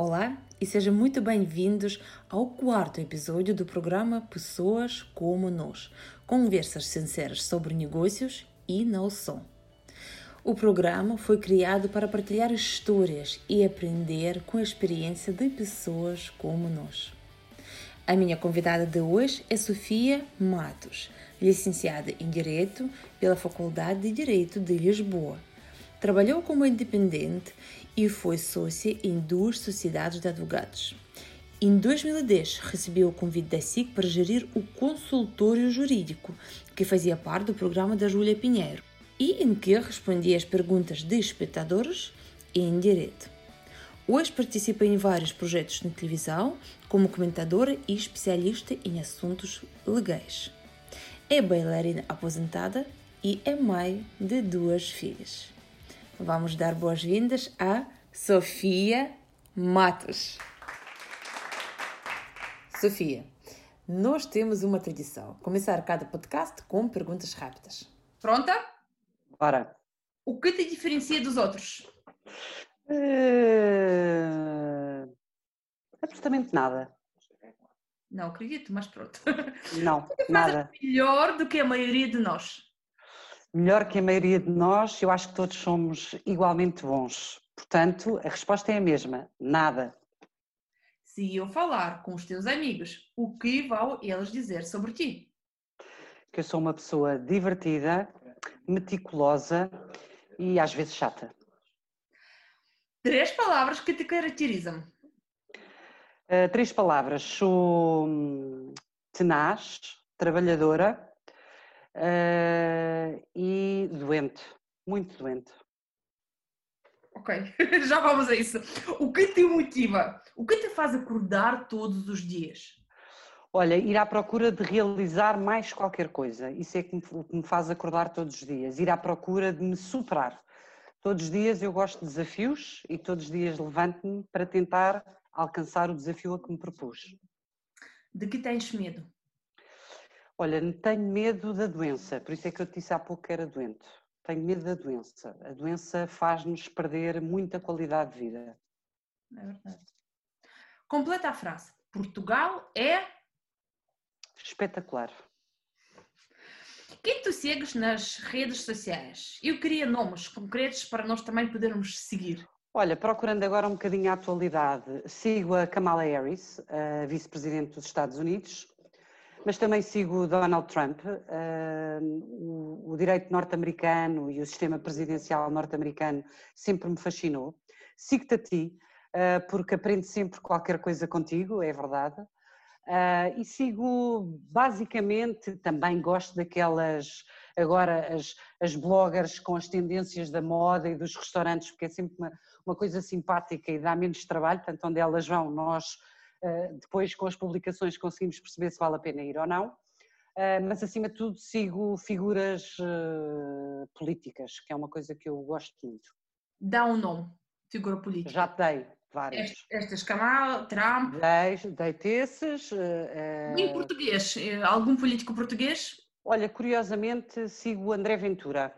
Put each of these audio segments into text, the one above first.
Olá e sejam muito bem-vindos ao quarto episódio do programa Pessoas como Nós conversas sinceras sobre negócios e não só. O programa foi criado para partilhar histórias e aprender com a experiência de pessoas como nós. A minha convidada de hoje é Sofia Matos, licenciada em Direito pela Faculdade de Direito de Lisboa. Trabalhou como independente e foi sócia em duas sociedades de advogados. Em 2010, recebeu o convite da SIC para gerir o consultório jurídico, que fazia parte do programa da Júlia Pinheiro, e em que respondia às perguntas de espectadores em direto. Hoje participa em vários projetos de televisão, como comentadora e especialista em assuntos legais. É bailarina aposentada e é mãe de duas filhas. Vamos dar boas-vindas a Sofia Matos. Sofia, nós temos uma tradição: começar cada podcast com perguntas rápidas. Pronta? Bora. O que te diferencia dos outros? Uh, absolutamente nada. Não acredito, mas pronto. Não, nada. Melhor do que a maioria de nós melhor que a maioria de nós, eu acho que todos somos igualmente bons. Portanto, a resposta é a mesma: nada. Se eu falar com os teus amigos, o que vão eles dizer sobre ti? Que eu sou uma pessoa divertida, meticulosa e às vezes chata. Três palavras que te caracterizam. Uh, três palavras. Sou hum, tenaz, trabalhadora uh, e doente, muito doente. Ok, já vamos a isso. O que te motiva? O que te faz acordar todos os dias? Olha, ir à procura de realizar mais qualquer coisa. Isso é que me faz acordar todos os dias. Ir à procura de me superar. Todos os dias eu gosto de desafios e todos os dias levanto-me para tentar alcançar o desafio a que me propus. De que tens medo? Olha, tenho medo da doença, por isso é que eu te disse há pouco que era doente. Tenho medo da doença. A doença faz-nos perder muita qualidade de vida. É verdade. Completa a frase. Portugal é. Espetacular. Quem tu segues nas redes sociais? Eu queria nomes concretos para nós também podermos seguir. Olha, procurando agora um bocadinho a atualidade, sigo a Kamala Harris, vice-presidente dos Estados Unidos, mas também sigo Donald Trump. Uh, o, o, direito norte-americano e o sistema presidencial norte-americano sempre me fascinou. Sigo-te a ti, uh, porque aprendo sempre qualquer coisa contigo, é verdade. Uh, e sigo basicamente, também gosto daquelas, agora as, as bloggers com as tendências da moda e dos restaurantes, porque é sempre uma, uma coisa simpática e dá menos trabalho, portanto, onde elas vão, nós depois, com as publicações, conseguimos perceber se vale a pena ir ou não. Eh, mas, acima de tudo, sigo figuras eh, políticas, que é uma coisa que eu gosto muito. Dá um nome, figura política. Já te dei várias. Estas, Kamal, Trump. Dei, dei-te esses. Em português, algum político português? Olha, curiosamente, sigo André Ventura.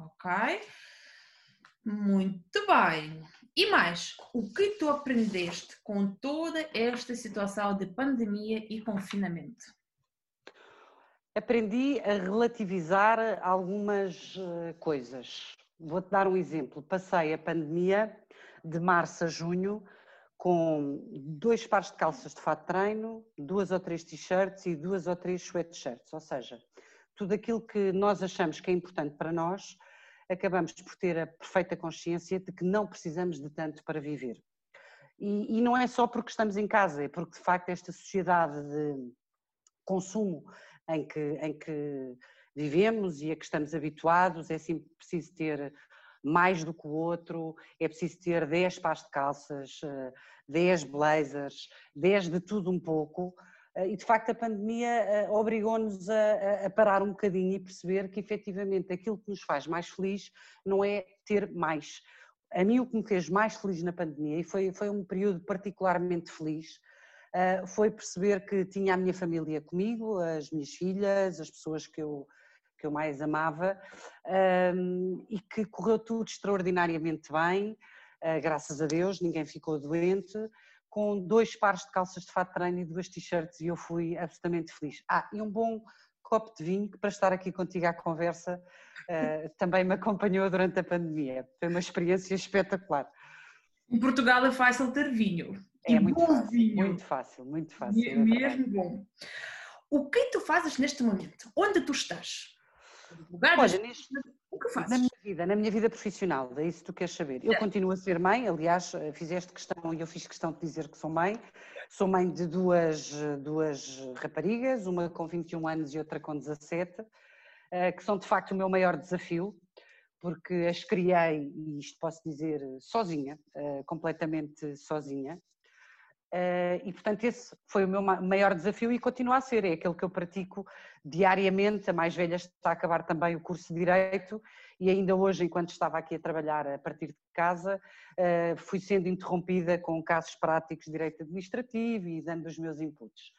Ok. Muito bem. E mais, o que tu aprendeste com toda esta situação de pandemia e confinamento? Aprendi a relativizar algumas eh, coisas. Vou-te dar um exemplo. Passei a pandemia de março a junho com dois pares de calças de fato de treino, duas ou três t-shirts e duas ou três sweatshirts. Ou seja, tudo aquilo que nós achamos que é importante para nós, acabamos por ter a perfeita consciência de que não precisamos de tanto para viver. E, e, não é só porque estamos em casa, é porque de facto esta sociedade de consumo em que, em que vivemos e a que estamos habituados, é sempre preciso ter mais do que o outro, é preciso ter 10 pares de calças, 10 eh, blazers, 10 de tudo um pouco, e de facto a pandemia eh, obrigou-nos a, a, parar um bocadinho e perceber que efetivamente aquilo que nos faz mais feliz não é ter mais. A mim o que me fez mais feliz na pandemia, e foi, foi um período particularmente feliz, eh, foi perceber que tinha a minha família comigo, as minhas filhas, as pessoas que eu, que eu mais amava, e que correu tudo extraordinariamente bem, graças a Deus, ninguém ficou doente, com dois pares de calças de fato de treino e duas t-shirts e eu fui absolutamente feliz. Ah, e um bom copo de vinho que para estar aqui contigo à conversa uh, também me acompanhou durante a pandemia. Foi uma experiência espetacular. Em Portugal é fácil ter vinho. É muito fácil, vinho. muito fácil, muito fácil. É mesmo bom. O que tu fazes neste momento? Onde tu estás? Lugar Olha, neste, o que fazes? Na minha vida, na minha vida profissional, é isso que tu queres saber. Eu é. continuo a ser mãe, aliás, eh, fizeste questão e eu fiz questão de dizer que sou mãe. Sou mãe de duas, duas raparigas, uma com 21 anos e outra com 17, eh, que são de facto o meu maior desafio, porque as criei, e isto posso dizer, sozinha, eh, completamente sozinha. Uh, e, portanto, esse foi o meu maior desafio e continua a ser, é aquele que eu pratico diariamente. A mais velha está a acabar também o curso de Direito e ainda hoje, enquanto estava aqui a trabalhar a partir de casa, uh, fui sendo interrompida com casos práticos de Direito Administrativo e dando os meus inputs.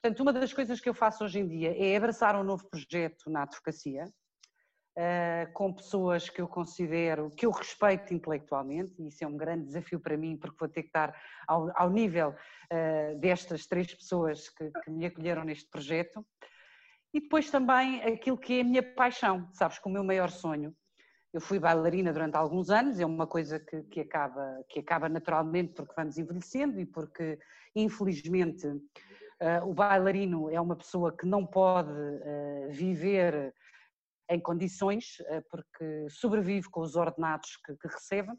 Portanto, uma das coisas que eu faço hoje em dia é abraçar um novo projeto na advocacia, uh, com pessoas que eu considero, que eu respeito intelectualmente, e isso é um grande desafio para mim, porque vou ter que estar ao, ao nível uh, destas três pessoas que, que, me acolheram neste projeto. E depois também aquilo que é a minha paixão, sabes, com o meu maior sonho. Eu fui bailarina durante alguns anos, é uma coisa que, que, acaba, que acaba naturalmente porque vamos envelhecendo e porque, infelizmente, uh, o bailarino é uma pessoa que não pode uh, viver em condições, eh, porque sobrevive com os ordenados que, que recebe.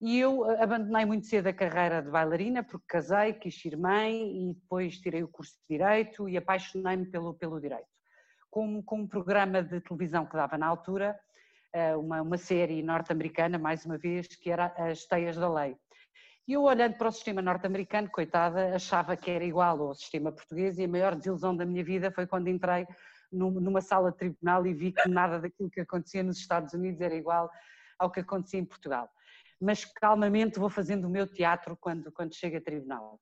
E eu eh, abandonei muito cedo a carreira de bailarina, porque casei, quis ser mãe e depois tirei o curso de Direito e apaixonei-me pelo, pelo Direito. Com, com um programa de televisão que dava na altura, eh, uma, uma série norte-americana, mais uma vez, que era As Teias da Lei. E eu, olhando para o sistema norte-americano, coitada, achava que era igual ao sistema português e a maior desilusão da minha vida foi quando entrei numa sala de tribunal e vi que nada daquilo que acontecia nos Estados Unidos era igual ao que acontecia em Portugal. Mas calmamente vou fazendo o meu teatro quando, quando chego a tribunal.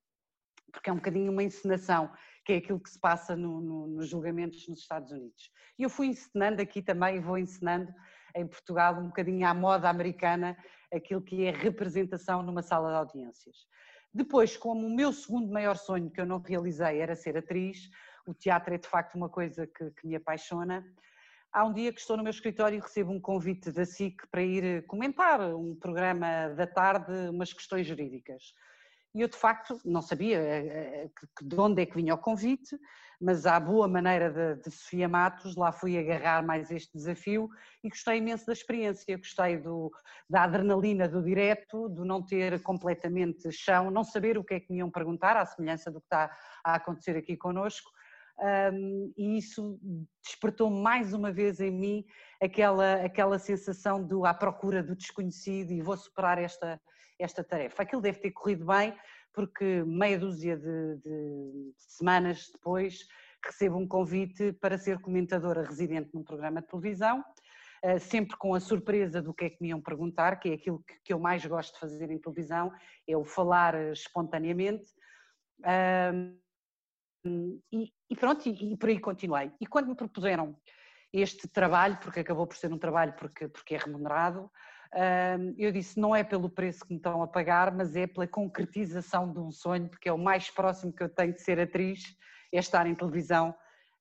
Porque é um bocadinho uma encenação, que é aquilo que se passa no, no, nos julgamentos nos Estados Unidos. E eu fui encenando aqui também vou encenando em Portugal um bocadinho à moda americana aquilo que é representação numa sala de audiências. Depois, como o meu segundo maior sonho que eu não realizei era ser atriz, o teatro é de facto uma coisa que, que me apaixona. Há um dia que estou no meu escritório e recebo um convite da SIC para ir comentar um programa da tarde, umas questões jurídicas. E eu, de facto, não sabia eh, eh, de onde é que vinha o convite, mas à boa maneira de, de, Sofia Matos, lá fui agarrar mais este desafio e gostei imenso da experiência, gostei do, da adrenalina do direto, do não ter completamente chão, não saber o que é que me iam perguntar, à semelhança do que está a acontecer aqui connosco, um, e isso despertou mais uma vez em mim aquela, aquela sensação do à procura do desconhecido e vou superar esta, esta tarefa. Aquilo deve ter corrido bem, porque meia dúzia de, de semanas depois recebo um convite para ser comentadora residente num programa de televisão, sempre com a surpresa do que é que me iam perguntar, que é aquilo que eu mais gosto de fazer em televisão, é o falar espontaneamente. E, e pronto, e, e, por aí continuei. E quando me propuseram este trabalho, porque acabou por ser um trabalho porque, porque é remunerado, eu disse, não é pelo preço que me estão a pagar, mas é pela concretização de um sonho, porque é o mais próximo que eu tenho de ser atriz, é estar em televisão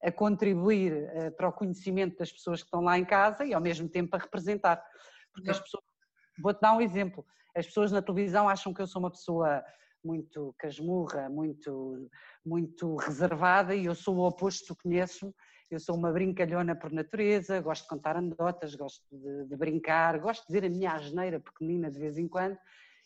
a contribuir eh, para o conhecimento das pessoas que estão lá em casa e ao mesmo tempo a representar. Porque as pessoas, vou-te dar um exemplo, as pessoas na televisão acham que eu sou uma pessoa muito casmurra, muito, muito reservada e eu sou o oposto, conheces-me, eu sou uma brincalhona por natureza, gosto de contar anedotas, gosto de, de, brincar, gosto de dizer a minha asneira pequenina de vez em quando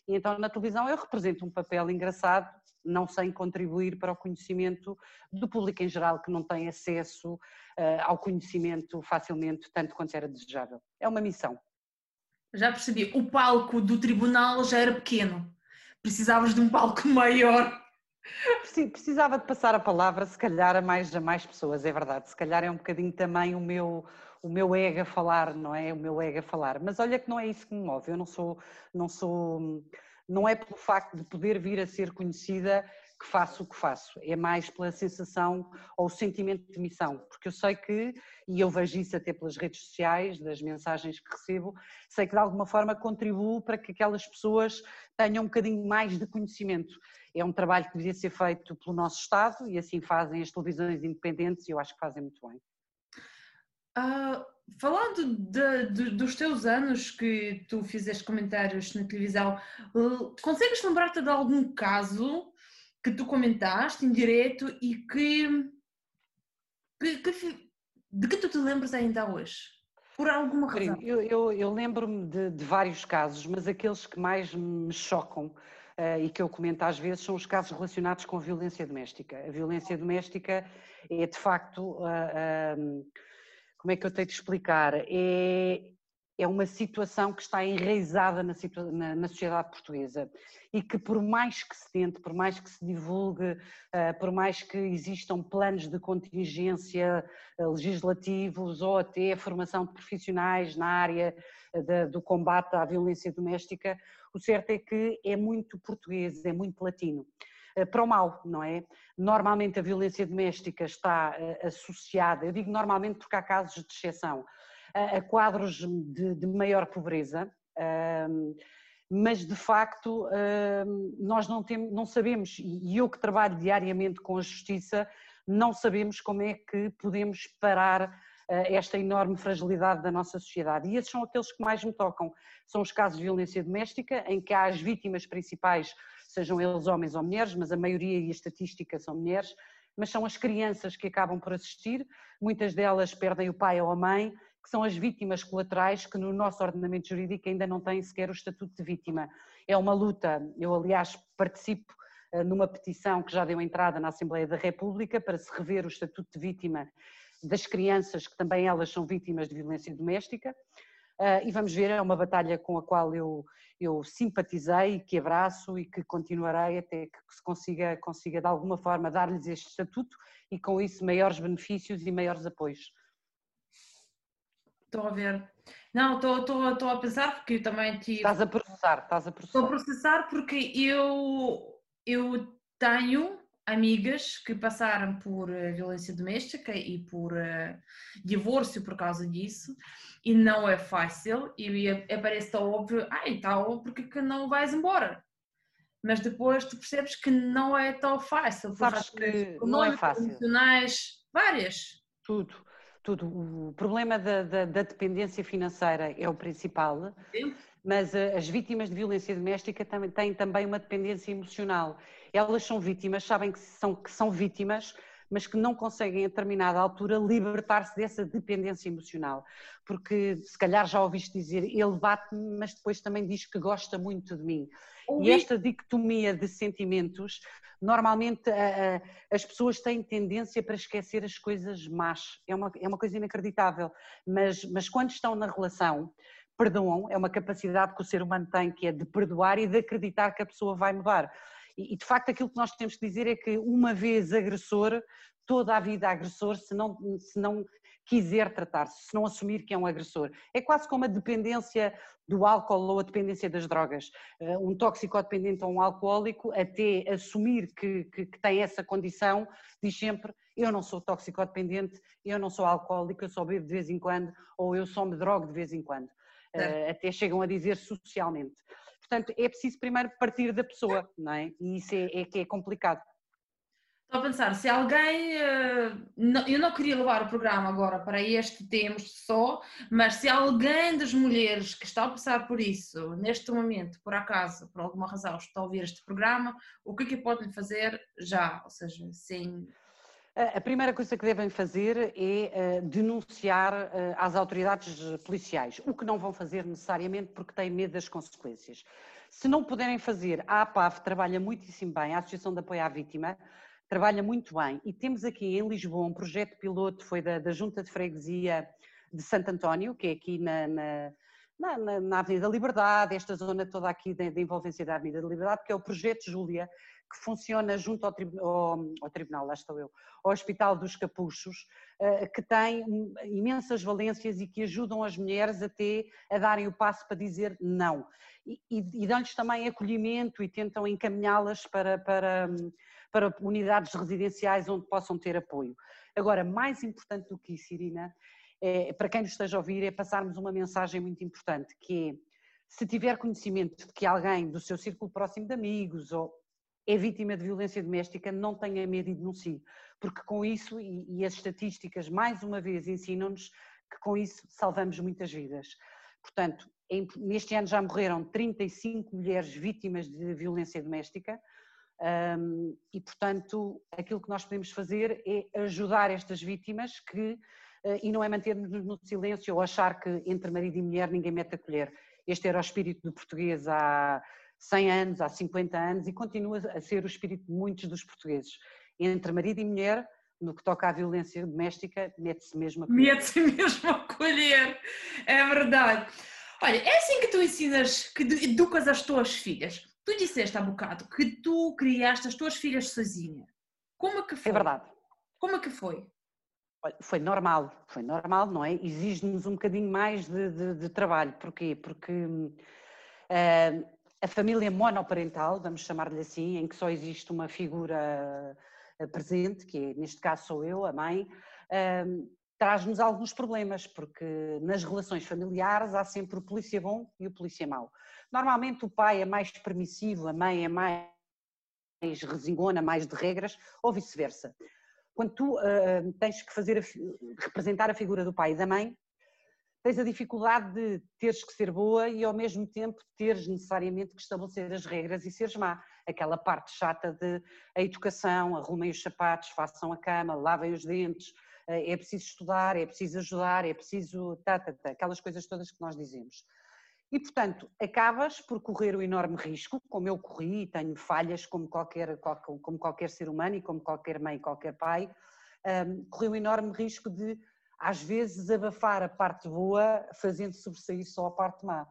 e então na televisão eu represento um papel engraçado, não sem contribuir para o conhecimento do público em geral que não tem acesso uh, ao conhecimento facilmente, tanto quanto era desejável. É uma missão. Já percebi, o palco do tribunal já era pequeno precisavas de um palco maior. Precisava de passar a palavra, se calhar, a mais, a mais pessoas, é verdade. Se calhar é um bocadinho também o meu, o meu ego a falar, não é? O meu ego a falar. Mas olha que não é isso que me move. Eu não sou, não sou, não é pelo facto de poder vir a ser conhecida que faço o que faço, é mais pela sensação ou sentimento de missão, porque eu sei que, e eu vejo isso até pelas redes sociais, das mensagens que recebo, sei que de alguma forma contribuo para que aquelas pessoas tenham um bocadinho mais de conhecimento. É um trabalho que devia ser feito pelo nosso Estado e assim fazem as televisões independentes e eu acho que fazem muito bem. Uh, falando de, de, dos teus anos que tu fizeste comentários na televisão, consegues lembrar-te de algum caso que tu comentaste em direto e que, que, que, de que tu te lembras ainda hoje? Por alguma razão? Eu, eu, eu lembro-me de, de, vários casos, mas aqueles que mais me chocam uh, e que eu comento às vezes são os casos relacionados com a violência doméstica. A violência doméstica é de facto. Uh, como é que eu tenho de explicar? É, é uma situação que está enraizada na, na, na, sociedade portuguesa e que por mais que se tente, por mais que se divulgue, uh, por mais que existam planos de contingência uh, legislativos ou até a formação de profissionais na área de, do combate à violência doméstica, o certo é que é muito português, é muito latino. Eh, para o mal, não é? Normalmente a violência doméstica está eh, associada, eu digo normalmente porque há casos de exceção, a quadros de, de maior pobreza, mas de facto nós não, temos, não sabemos, e eu que trabalho diariamente com a justiça, não sabemos como é que podemos parar eh, esta enorme fragilidade da nossa sociedade. E esses são aqueles que mais me tocam. São os casos de violência doméstica, em que há as vítimas principais sejam eles homens ou mulheres, mas a maioria e a estatística são mulheres, mas são as crianças que acabam por assistir, muitas delas perdem o pai ou a mãe, que são as vítimas colaterais que no nosso ordenamento jurídico ainda não têm sequer o estatuto de vítima. É uma luta, eu aliás participo eh, numa petição que já deu entrada na Assembleia da República para se rever o estatuto de vítima das crianças, que também elas são vítimas de violência doméstica. Uh, e vamos ver, é uma batalha com a qual eu, eu simpatizei, que abraço e que continuarei até que se consiga, consiga de alguma forma dar-lhes este estatuto e com isso maiores benefícios e maiores apoios. Estou a ver. Não, estou a pensar porque eu também tive... Estás a processar, estás a processar. Estou a processar porque eu, eu tenho amigas que passaram por eh, violência doméstica e por uh, divórcio por causa disso e não é fácil e aparece tão óbvio, ah, então porque que não vais embora? Mas depois tu percebes que não é tão fácil. Sabes que não é fácil. Várias. Tudo, tudo. O problema da, da, da dependência financeira é o principal. Mas eh, as vítimas de violência doméstica têm também uma dependência emocional. Elas são vítimas, sabem que são, que são vítimas, mas que não conseguem a determinada altura libertar-se dessa dependência emocional. Porque se calhar já ouviste dizer, ele bate-me, mas depois também diz que gosta muito de mim. E esta dicotomia de sentimentos, normalmente a, a, as pessoas têm tendência para esquecer as coisas más. É uma, é uma coisa inacreditável. Mas, mas quando estão na relação, perdoam, é uma capacidade que o ser humano tem, que é de perdoar e de acreditar que a pessoa vai mudar. E, de facto aquilo que nós temos que dizer é que uma vez agressor, toda a vida agressor, se não, se não quiser tratar-se, se não assumir que é um agressor. É quase como a dependência do álcool ou a dependência das drogas. Eh, um toxicodependente ou um alcoólico, até assumir que, que, que tem essa condição, diz sempre eu não sou toxicodependente, eu não sou alcoólico, eu só bebo de vez em quando, ou eu só me drogo de vez em quando. Uh, até chegam a dizer socialmente. Portanto, é preciso primeiro partir da pessoa, não é? E isso é, é que é complicado. Estou a pensar, se alguém. Uh, eu não queria levar o programa agora para este tema só, mas se alguém das mulheres que está a passar por isso, neste momento, por acaso, por alguma razão, está a ouvir este programa, o que é que pode fazer já? Ou seja, sem a primeira coisa que devem fazer é eh, denunciar eh, às autoridades policiais, o que não vão fazer necessariamente porque têm medo das consequências. Se não puderem fazer, a APAV trabalha muitíssimo bem, a Associação de Apoio à Vítima trabalha muito bem e temos aqui em Lisboa um projeto piloto, foi da, da Junta de Freguesia de Santo António, que é aqui na, na na, na, Avenida da Liberdade, esta zona toda aqui da envolvência da Avenida da Liberdade, que é o projeto Júlia, que funciona junto ao, ao, ao, Tribunal, lá estou eu, ao Hospital dos Capuchos, eh, que tem imensas valências e que ajudam as mulheres até a darem o passo para dizer não. E, e, e dão-lhes também acolhimento e tentam encaminhá-las para, para, para unidades residenciais onde possam ter apoio. Agora, mais importante do que isso, Irina, é, para quem nos esteja a ouvir, é passarmos uma mensagem muito importante, que é, se tiver conhecimento de que alguém do seu círculo próximo de amigos ou é vítima de violência doméstica, não tenha medo e denuncie, porque com isso, e, e as estatísticas mais uma vez ensinam-nos que com isso salvamos muitas vidas. Portanto, em, neste ano já morreram 35 mulheres vítimas de violência doméstica um, e, portanto, aquilo que nós podemos fazer é ajudar estas vítimas que, uh, e não é manter-nos no silêncio ou achar que entre marido e mulher ninguém mete a colher. Este era o espírito do português há 100 anos, há 50 anos e continua a ser o espírito de muitos dos portugueses. Entre marido e mulher, no que toca à violência doméstica, mete-se mesmo a colher. Mete-se mesmo a colher, é verdade. Olha, é assim que tu ensinas, que educas as tuas filhas. Tu disseste há bocado que tu criaste as tuas filhas sozinha. Como é que foi? É verdade. Como é que foi? Foi normal, foi normal, não é? Exige-nos um bocadinho mais de, de, de, trabalho. Porquê? Porque uh, a família monoparental, vamos chamar-lhe assim, em que só existe uma figura uh, presente, que é, neste caso sou eu, a mãe, uh, traz-nos alguns problemas, porque nas relações familiares há sempre o polícia bom e o polícia mau. Normalmente o pai é mais permissivo, a mãe é mais resingona, mais de regras, ou vice-versa. Quando tu uh, tens que fazer a, representar a figura do pai e da mãe, tens a dificuldade de teres que ser boa e ao mesmo tempo teres necessariamente que estabelecer as regras e seres má. Aquela parte chata de a educação, arrumem os sapatos, façam a cama, lavem os dentes, eh, é preciso estudar, é preciso ajudar, é preciso. Tá, tá, tá, aquelas coisas todas que nós dizemos. E, portanto, acabas por correr o enorme risco, como eu corri e tenho falhas como qualquer, como qualquer ser humano e como qualquer mãe qualquer pai, um, corri o enorme risco de, às vezes, abafar a parte boa, fazendo sobressair só a parte má.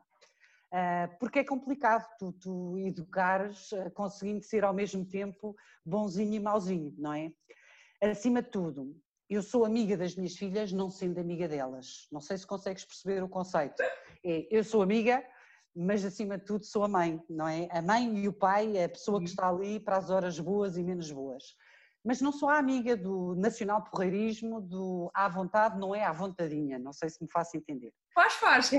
Uh, porque é complicado tu, tu educares uh, conseguindo ser ao mesmo tempo bonzinho e mauzinho, não é? Acima de tudo, eu sou amiga das minhas filhas, não sendo amiga delas. Não sei se consegues perceber o conceito. É, eu sou amiga, mas acima de tudo sou a mãe, não é? A mãe e o pai a pessoa que uhum. está ali para as horas boas e menos boas. Mas não sou a amiga do nacional porreirismo, do à vontade, não é à vontadinha. Não sei se me faço entender. Faz, faz.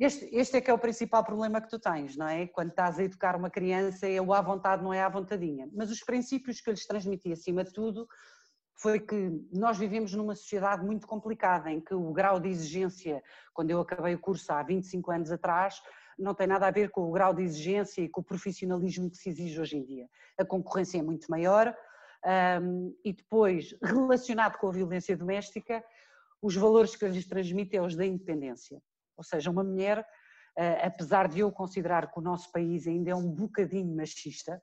Este, este, é que é o principal problema que tu tens, não é? Quando estás a educar uma criança, é o à vontade, não é à vontadinha. Mas os princípios que eu lhes transmiti acima de tudo foi que nós vivemos numa sociedade muito complicada, em que o grau de exigência, quando eu acabei o curso há 25 anos atrás, não tem nada a ver com o grau de exigência e com o profissionalismo que se exige hoje em dia. A concorrência é muito maior um, e depois, relacionado com a violência doméstica, os valores que lhes transmite é os da independência. Ou seja, uma mulher, uh, apesar de eu considerar que o nosso país ainda é um bocadinho machista,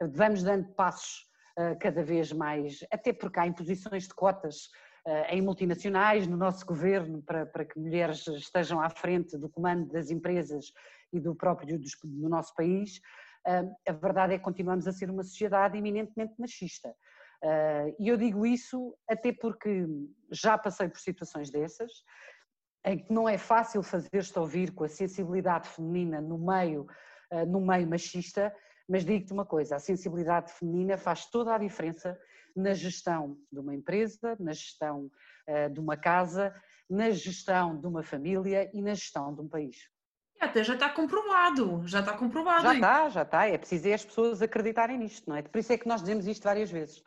vamos dando passos eh, cada vez mais, até porque há imposições de cotas eh, em multinacionais, no nosso governo, para, para que mulheres estejam à frente do comando das empresas e do próprio do, do nosso país, a verdade é que continuamos a ser uma sociedade eminentemente machista. E eu digo isso até porque já passei por situações dessas, em que não é fácil fazer-te ouvir com a sensibilidade feminina no meio, no meio machista, mas digo-te uma coisa: a sensibilidade feminina faz toda a diferença na gestão de uma empresa, na gestão uh, de uma casa, na gestão de uma família e na gestão de um país. Até já está comprovado, já está comprovado. Já está, já está. É preciso é as pessoas acreditarem nisto, não é? Por isso é que nós dizemos isto várias vezes.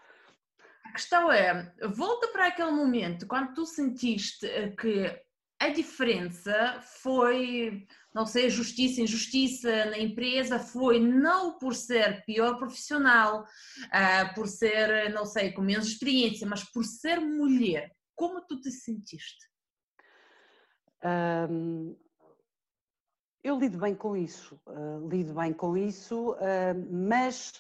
A questão é, volta para aquele momento quando tu sentiste eh, que a diferença foi, não sei, justiça, injustiça na empresa, foi não por ser pior profissional, uh, por ser, não sei, com menos experiência, mas por ser mulher. Como tu te sentiste? Eu lido bem com isso, uh, lido bem com isso, uh, mas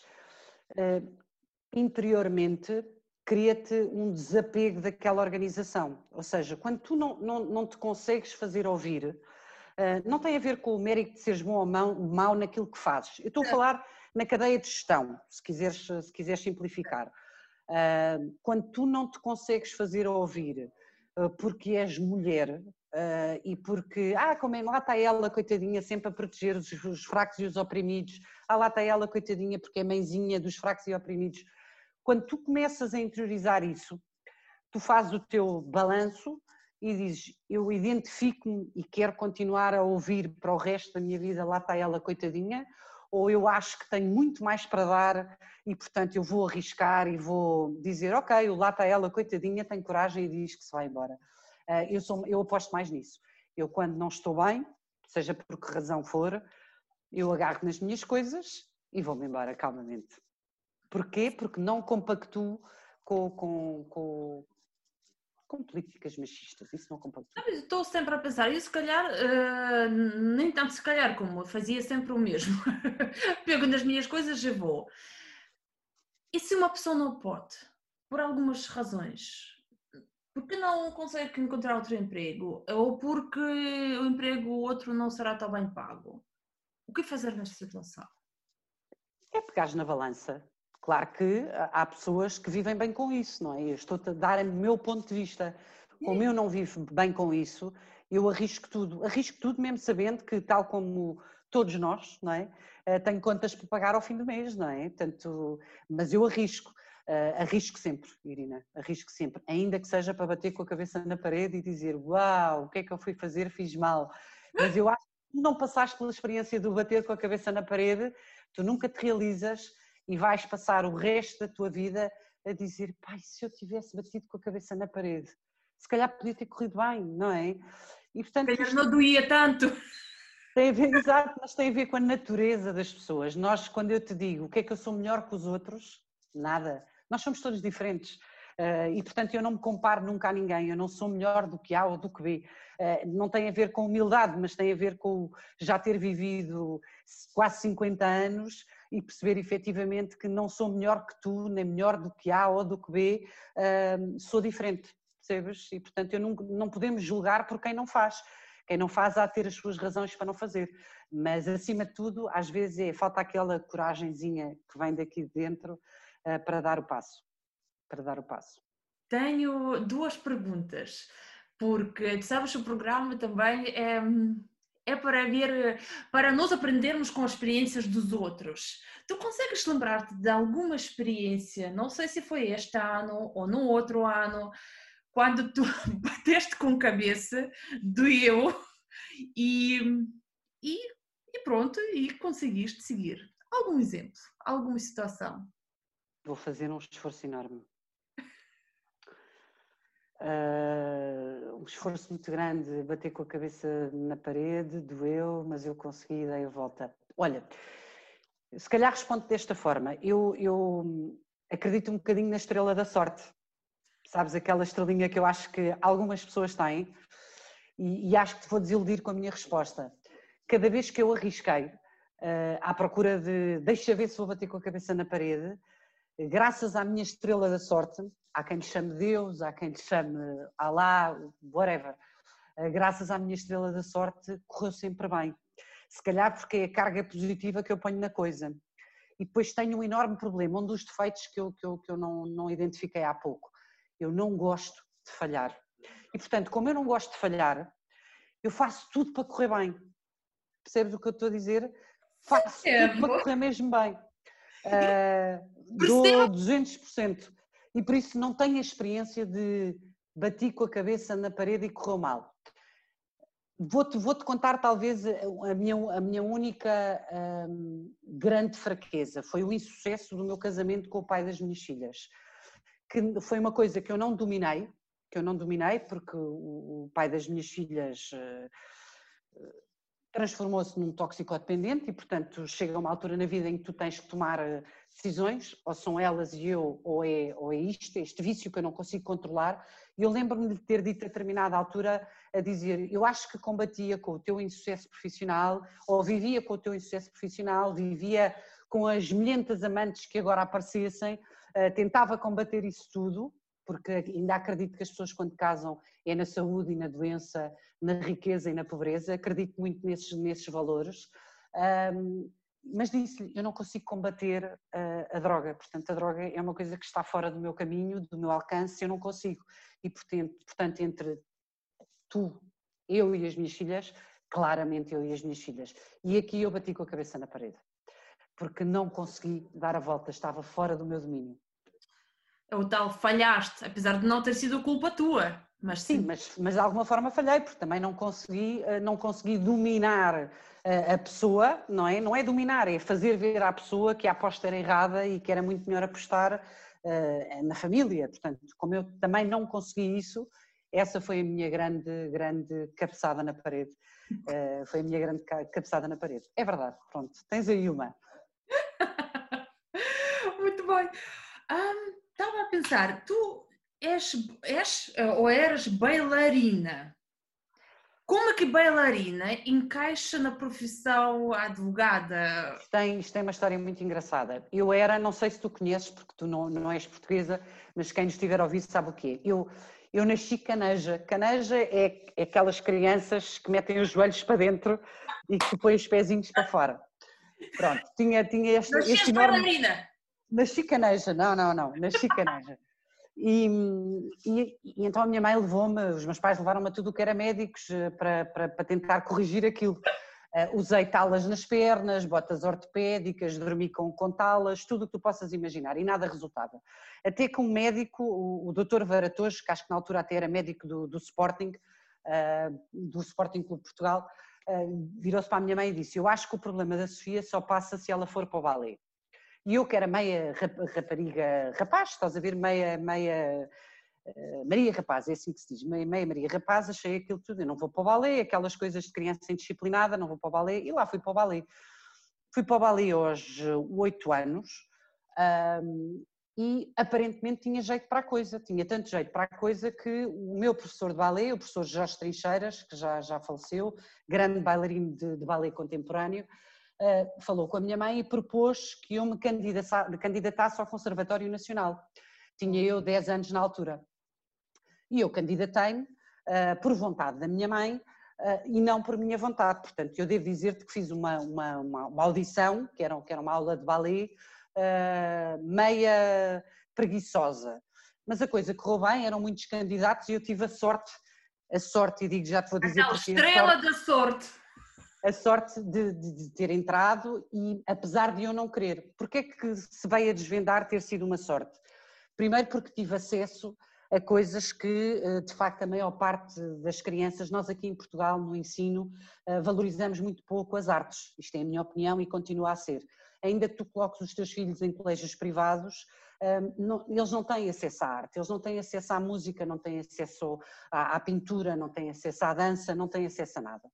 interiormente cria-te um desapego daquela organização. Ou seja, quando tu não, não, não te consegues fazer ouvir, uh, não tem a ver com o mérito de seres bom ou mau, mau naquilo que fazes. Eu estou a falar na cadeia de gestão, se quiseres, se quiseres simplificar. Uh, quando tu não te consegues fazer ouvir uh, porque és mulher e porque, ah, como é, lá está ela, coitadinha, sempre a proteger os, os fracos e os oprimidos, ah, lá está ela, coitadinha, porque é mãezinha dos fracos e oprimidos quando tu começas a interiorizar isso, tu fazes o teu balanço e dizes: Eu identifico-me e quero continuar a ouvir para o resto da minha vida, lá está ela, coitadinha, ou eu acho que tenho muito mais para dar e, portanto, eu vou arriscar e vou dizer: Ok, lá está ela, coitadinha, tem coragem e diz que se vai embora. Eh, eu, sou, eu aposto mais nisso. Eu, quando não estou bem, seja por que razão for, eu agarro nas minhas coisas e vou-me embora calmamente. Porquê? Porque não compactuo com, com, com, com políticas machistas, isso não compactua. Estou sempre a pensar, e se calhar, uh, nem tanto se calhar, como eu fazia sempre o mesmo. Pego nas minhas coisas e vou. E se uma pessoa não pode, por algumas razões, porque não consegue encontrar outro emprego? Ou porque o emprego outro não será tão bem pago? O que fazer nesta situação? É pegar na balança Claro que há pessoas que vivem bem com isso, não é? Eu estou a dar o meu ponto de vista. Como eu não vivo bem com isso, eu arrisco tudo. Arrisco tudo mesmo sabendo que, tal como todos nós, não é? Eh, tenho contas para pagar ao fim do mês, não é? Portanto, mas eu arrisco. Uh, arrisco sempre, Irina, arrisco sempre, ainda que seja para bater com a cabeça na parede e dizer uau, o que é que eu fui fazer, fiz mal. Mas eu acho que não passaste pela experiência do bater com a cabeça na parede, tu nunca te realizas e vais passar o resto da tua vida a dizer, pai, se eu tivesse batido com a cabeça na parede, se calhar podia ter corrido bem, não é? E portanto. Isto não doía tanto. Tem a ver, exato, mas tem a ver com a natureza das pessoas. Nós, quando eu te digo o que é que eu sou melhor que os outros, nada. Nós somos todos diferentes. Uh, e portanto eu não me comparo nunca a ninguém, eu não sou melhor do que A ou do que B. Uh, não tem a ver com humildade, mas tem a ver com já ter vivido quase 50 anos e perceber efetivamente que não sou melhor que tu, nem melhor do que A ou do que B, uh, sou diferente, percebes? E portanto eu não, não podemos julgar por quem não faz. Quem não faz há de ter as suas razões para não fazer. Mas acima de tudo, às vezes é falta aquela coragenzinha que vem daqui dentro para dar o passo para dar o passo? Tenho duas perguntas, porque tu sabes o programa também é, é para ver, para nós aprendermos com as experiências dos outros. Tu consegues lembrar-te de alguma experiência, não sei se foi este ano ou no outro ano, quando tu bateste com cabeça, doeu e, e, e pronto, e conseguiste seguir. Algum exemplo, alguma situação? Vou fazer um esforço enorme. Uh, um esforço muito grande, bater com a cabeça na parede, doeu, mas eu consegui e dei a volta. Olha, se calhar respondo desta forma, eu, eu acredito um bocadinho na estrela da sorte, sabes, aquela estrelinha que eu acho que algumas pessoas têm e, e acho que te vou desiludir com a minha resposta. Cada vez que eu arrisquei uh, à procura de deixa ver se vou bater com a cabeça na parede, graças à minha estrela da sorte, há quem lhe chame Deus, há quem lhe chame Alá, whatever. Eh, graças à minha estrela da sorte, correu sempre bem. Se calhar porque é a carga positiva que eu ponho na coisa. E depois tenho um enorme problema, um dos defeitos que eu, que eu, que eu não, não identifiquei há pouco. Eu não gosto de falhar. E portanto, como eu não gosto de falhar, eu faço tudo para correr bem. Percebes o que eu estou a dizer? Faço é, tudo para correr mesmo bem. Uh, dou 200% e por isso não tenho a experiência de bati com a cabeça na parede e correu mal. Vou-te vou -te contar talvez a minha, a minha única hum, grande fraqueza, foi o insucesso do meu casamento com o pai das minhas filhas, que foi uma coisa que eu não dominei, que eu não dominei porque o, o pai das minhas filhas uh, transformou-se num toxicodependente e, portanto, chega uma altura na vida em que tu tens que tomar eh, decisões, ou são elas e eu, ou é, ou é isto, este vício que eu não consigo controlar. E eu lembro-me de ter dito a determinada altura a dizer: Eu acho que combatia com o teu insucesso profissional, ou vivia com o teu insucesso profissional, vivia com as milhentas amantes que agora aparecessem, eh, tentava combater isso tudo, porque ainda acredito que as pessoas quando casam é na saúde e na doença, na riqueza e na pobreza, acredito muito nesses, nesses valores, um, mas disse-lhe, eu não consigo combater a, a, droga, portanto a droga é uma coisa que está fora do meu caminho, do meu alcance, eu não consigo, e portanto, portanto entre tu, eu e as minhas filhas, claramente eu e as minhas filhas, e aqui eu bati com a cabeça na parede, porque não consegui dar a volta, estava fora do meu domínio. É o tal falhaste, apesar de não ter sido culpa tua. Mas sim, sim mas, mas de alguma forma falhei, porque também não consegui, eh, não consegui dominar eh, a pessoa, não é? Não é dominar, é fazer ver à pessoa que a aposta era errada e que era muito melhor apostar uh, na família. Portanto, como eu também não consegui isso, essa foi a minha grande, grande cabeçada na parede. Foi a minha grande cabeçada na parede. É verdade, pronto, tens aí uma. muito bem. Um, estava a pensar, tu és, és ou eras bailarina. Como é que bailarina encaixa na profissão advogada? Isto tem, tem uma história muito engraçada. Eu era, não sei se tu conheces, porque tu não, não és portuguesa, mas quem nos estiver a ouvir sabe o quê. Eu, eu nasci caneja. Caneja é, é aquelas crianças que metem os joelhos para dentro e que põem os pezinhos para fora. Pronto, tinha, tinha este, este enorme... bailarina? Nasci caneja, não, não, não, nasci caneja. E, e, e, então a minha mãe levou-me, os meus pais levaram-me a tudo o que era médicos eh, para, para, para tentar corrigir aquilo. Uh, usei talas nas pernas, botas ortopédicas, dormi com, com talas, tudo o que tu possas imaginar e nada resultava. Até que um médico, o, o Dr. Varatojo, que acho que na altura até era médico do, do Sporting, uh, do Sporting Clube Portugal, uh, virou-se para a minha mãe e disse: Eu acho que o problema da Sofia só passa se ela for para o balé. E eu que era meia rapariga rapaz, estás a ver, meia, meia uh, Maria Rapaz, é assim que se diz, meia, meia Maria Rapaz, achei aquilo tudo, eu não vou para o balé, aquelas coisas de criança indisciplinada, não vou para o balé, e lá fui para o balé. Fui para o balé aos oito anos, um, e aparentemente tinha jeito para a coisa, tinha tanto jeito para a coisa que o meu professor de balé, o professor Jorge Trincheiras, que já, já faleceu, grande bailarino de, de balé contemporâneo, uh, falou com a minha mãe e propôs que eu me candidatasse ao Conservatório Nacional. Tinha eu 10 anos na altura. E eu candidatei-me uh, por vontade da minha mãe uh, e não por minha vontade. Portanto, eu devo dizer-te que fiz uma, uma, uma, audição, que era, que era uma aula de balé, meia preguiçosa. Mas a coisa correu bem, eram muitos candidatos e eu tive a sorte, a sorte, e digo já te vou dizer. Aquela estrela sorte, da sorte a sorte de, de, de, ter entrado e apesar de eu não querer. Porquê é que se veio a desvendar ter sido uma sorte? Primeiro porque tive acesso a coisas que, eh, de facto, a maior parte das crianças, nós aqui em Portugal, no ensino, eh, valorizamos muito pouco as artes. Isto é a minha opinião e continua a ser. Ainda que tu coloques os teus filhos em colégios privados, eh, eles não têm acesso à arte, eles não têm acesso à música, não têm acesso à, à pintura, não têm acesso à dança, não têm acesso a nada.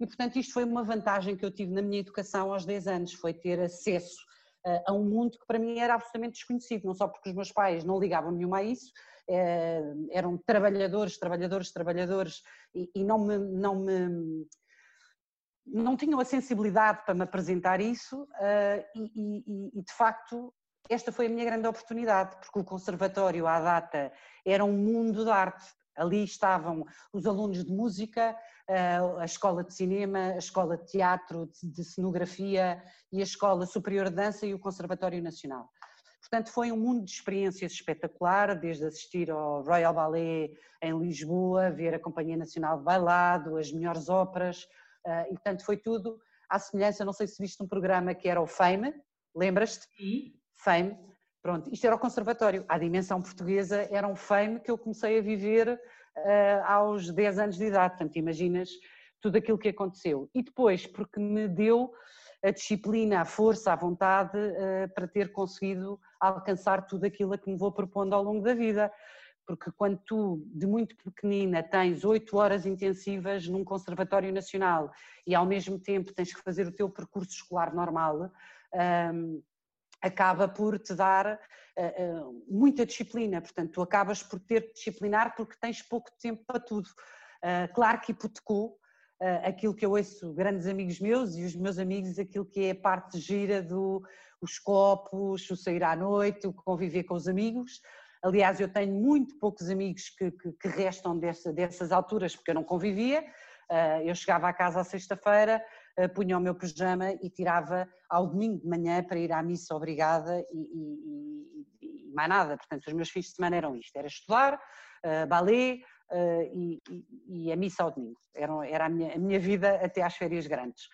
E, portanto, isto foi uma vantagem que eu tive na minha educação aos 10 anos, foi ter acesso uh, a um mundo que para mim era absolutamente desconhecido, não só porque os meus pais não ligavam nenhuma a isso, uh, eram trabalhadores, trabalhadores, trabalhadores, e, e, não me... Não me não tinham a sensibilidade para me apresentar isso uh, e, e, e, de facto, esta foi a minha grande oportunidade, porque o conservatório, à data, era um mundo de arte. Ali estavam os alunos de música, a escola de cinema, a escola de teatro, de cenografia e a escola superior de dança e o Conservatório Nacional. Portanto, foi um mundo de experiências espetacular, desde assistir ao Royal Ballet em Lisboa, ver a Companhia Nacional de Bailado, as melhores óperas, e portanto foi tudo à semelhança, não sei se viste um programa que era o Fame, lembras-te? Sim. Fame, pronto, isto era o conservatório, a dimensão portuguesa era um Fame que eu comecei a viver uh, aos 10 anos de idade, portanto imaginas tudo aquilo que aconteceu. E depois, porque me deu a disciplina, a força, a vontade uh, para ter conseguido alcançar tudo aquilo a que me vou propondo ao longo da vida. Porque quando tu, de muito pequenina, tens oito horas intensivas num conservatório nacional e ao mesmo tempo tens que fazer o teu percurso escolar normal, um, acaba por te dar uh, uh, muita disciplina, portanto, tu acabas por ter que disciplinar porque tens pouco tempo para tudo. Uh, claro que hipotecou aquilo que eu ouço grandes amigos meus e os meus amigos, aquilo que é a parte gira do os copos, o sair à noite, o conviver com os amigos. Aliás, eu tenho muito poucos amigos que, que, que restam dessa, dessas alturas porque eu não convivia. Eu chegava à casa à sexta-feira, punha o meu pijama e tirava ao domingo de manhã para ir à missa obrigada e, e, e, mais nada. Portanto, os meus fins de semana eram isto, era estudar, uh, balé uh, e, e, a missa ao domingo. Era, era a, minha, a minha vida até às férias grandes.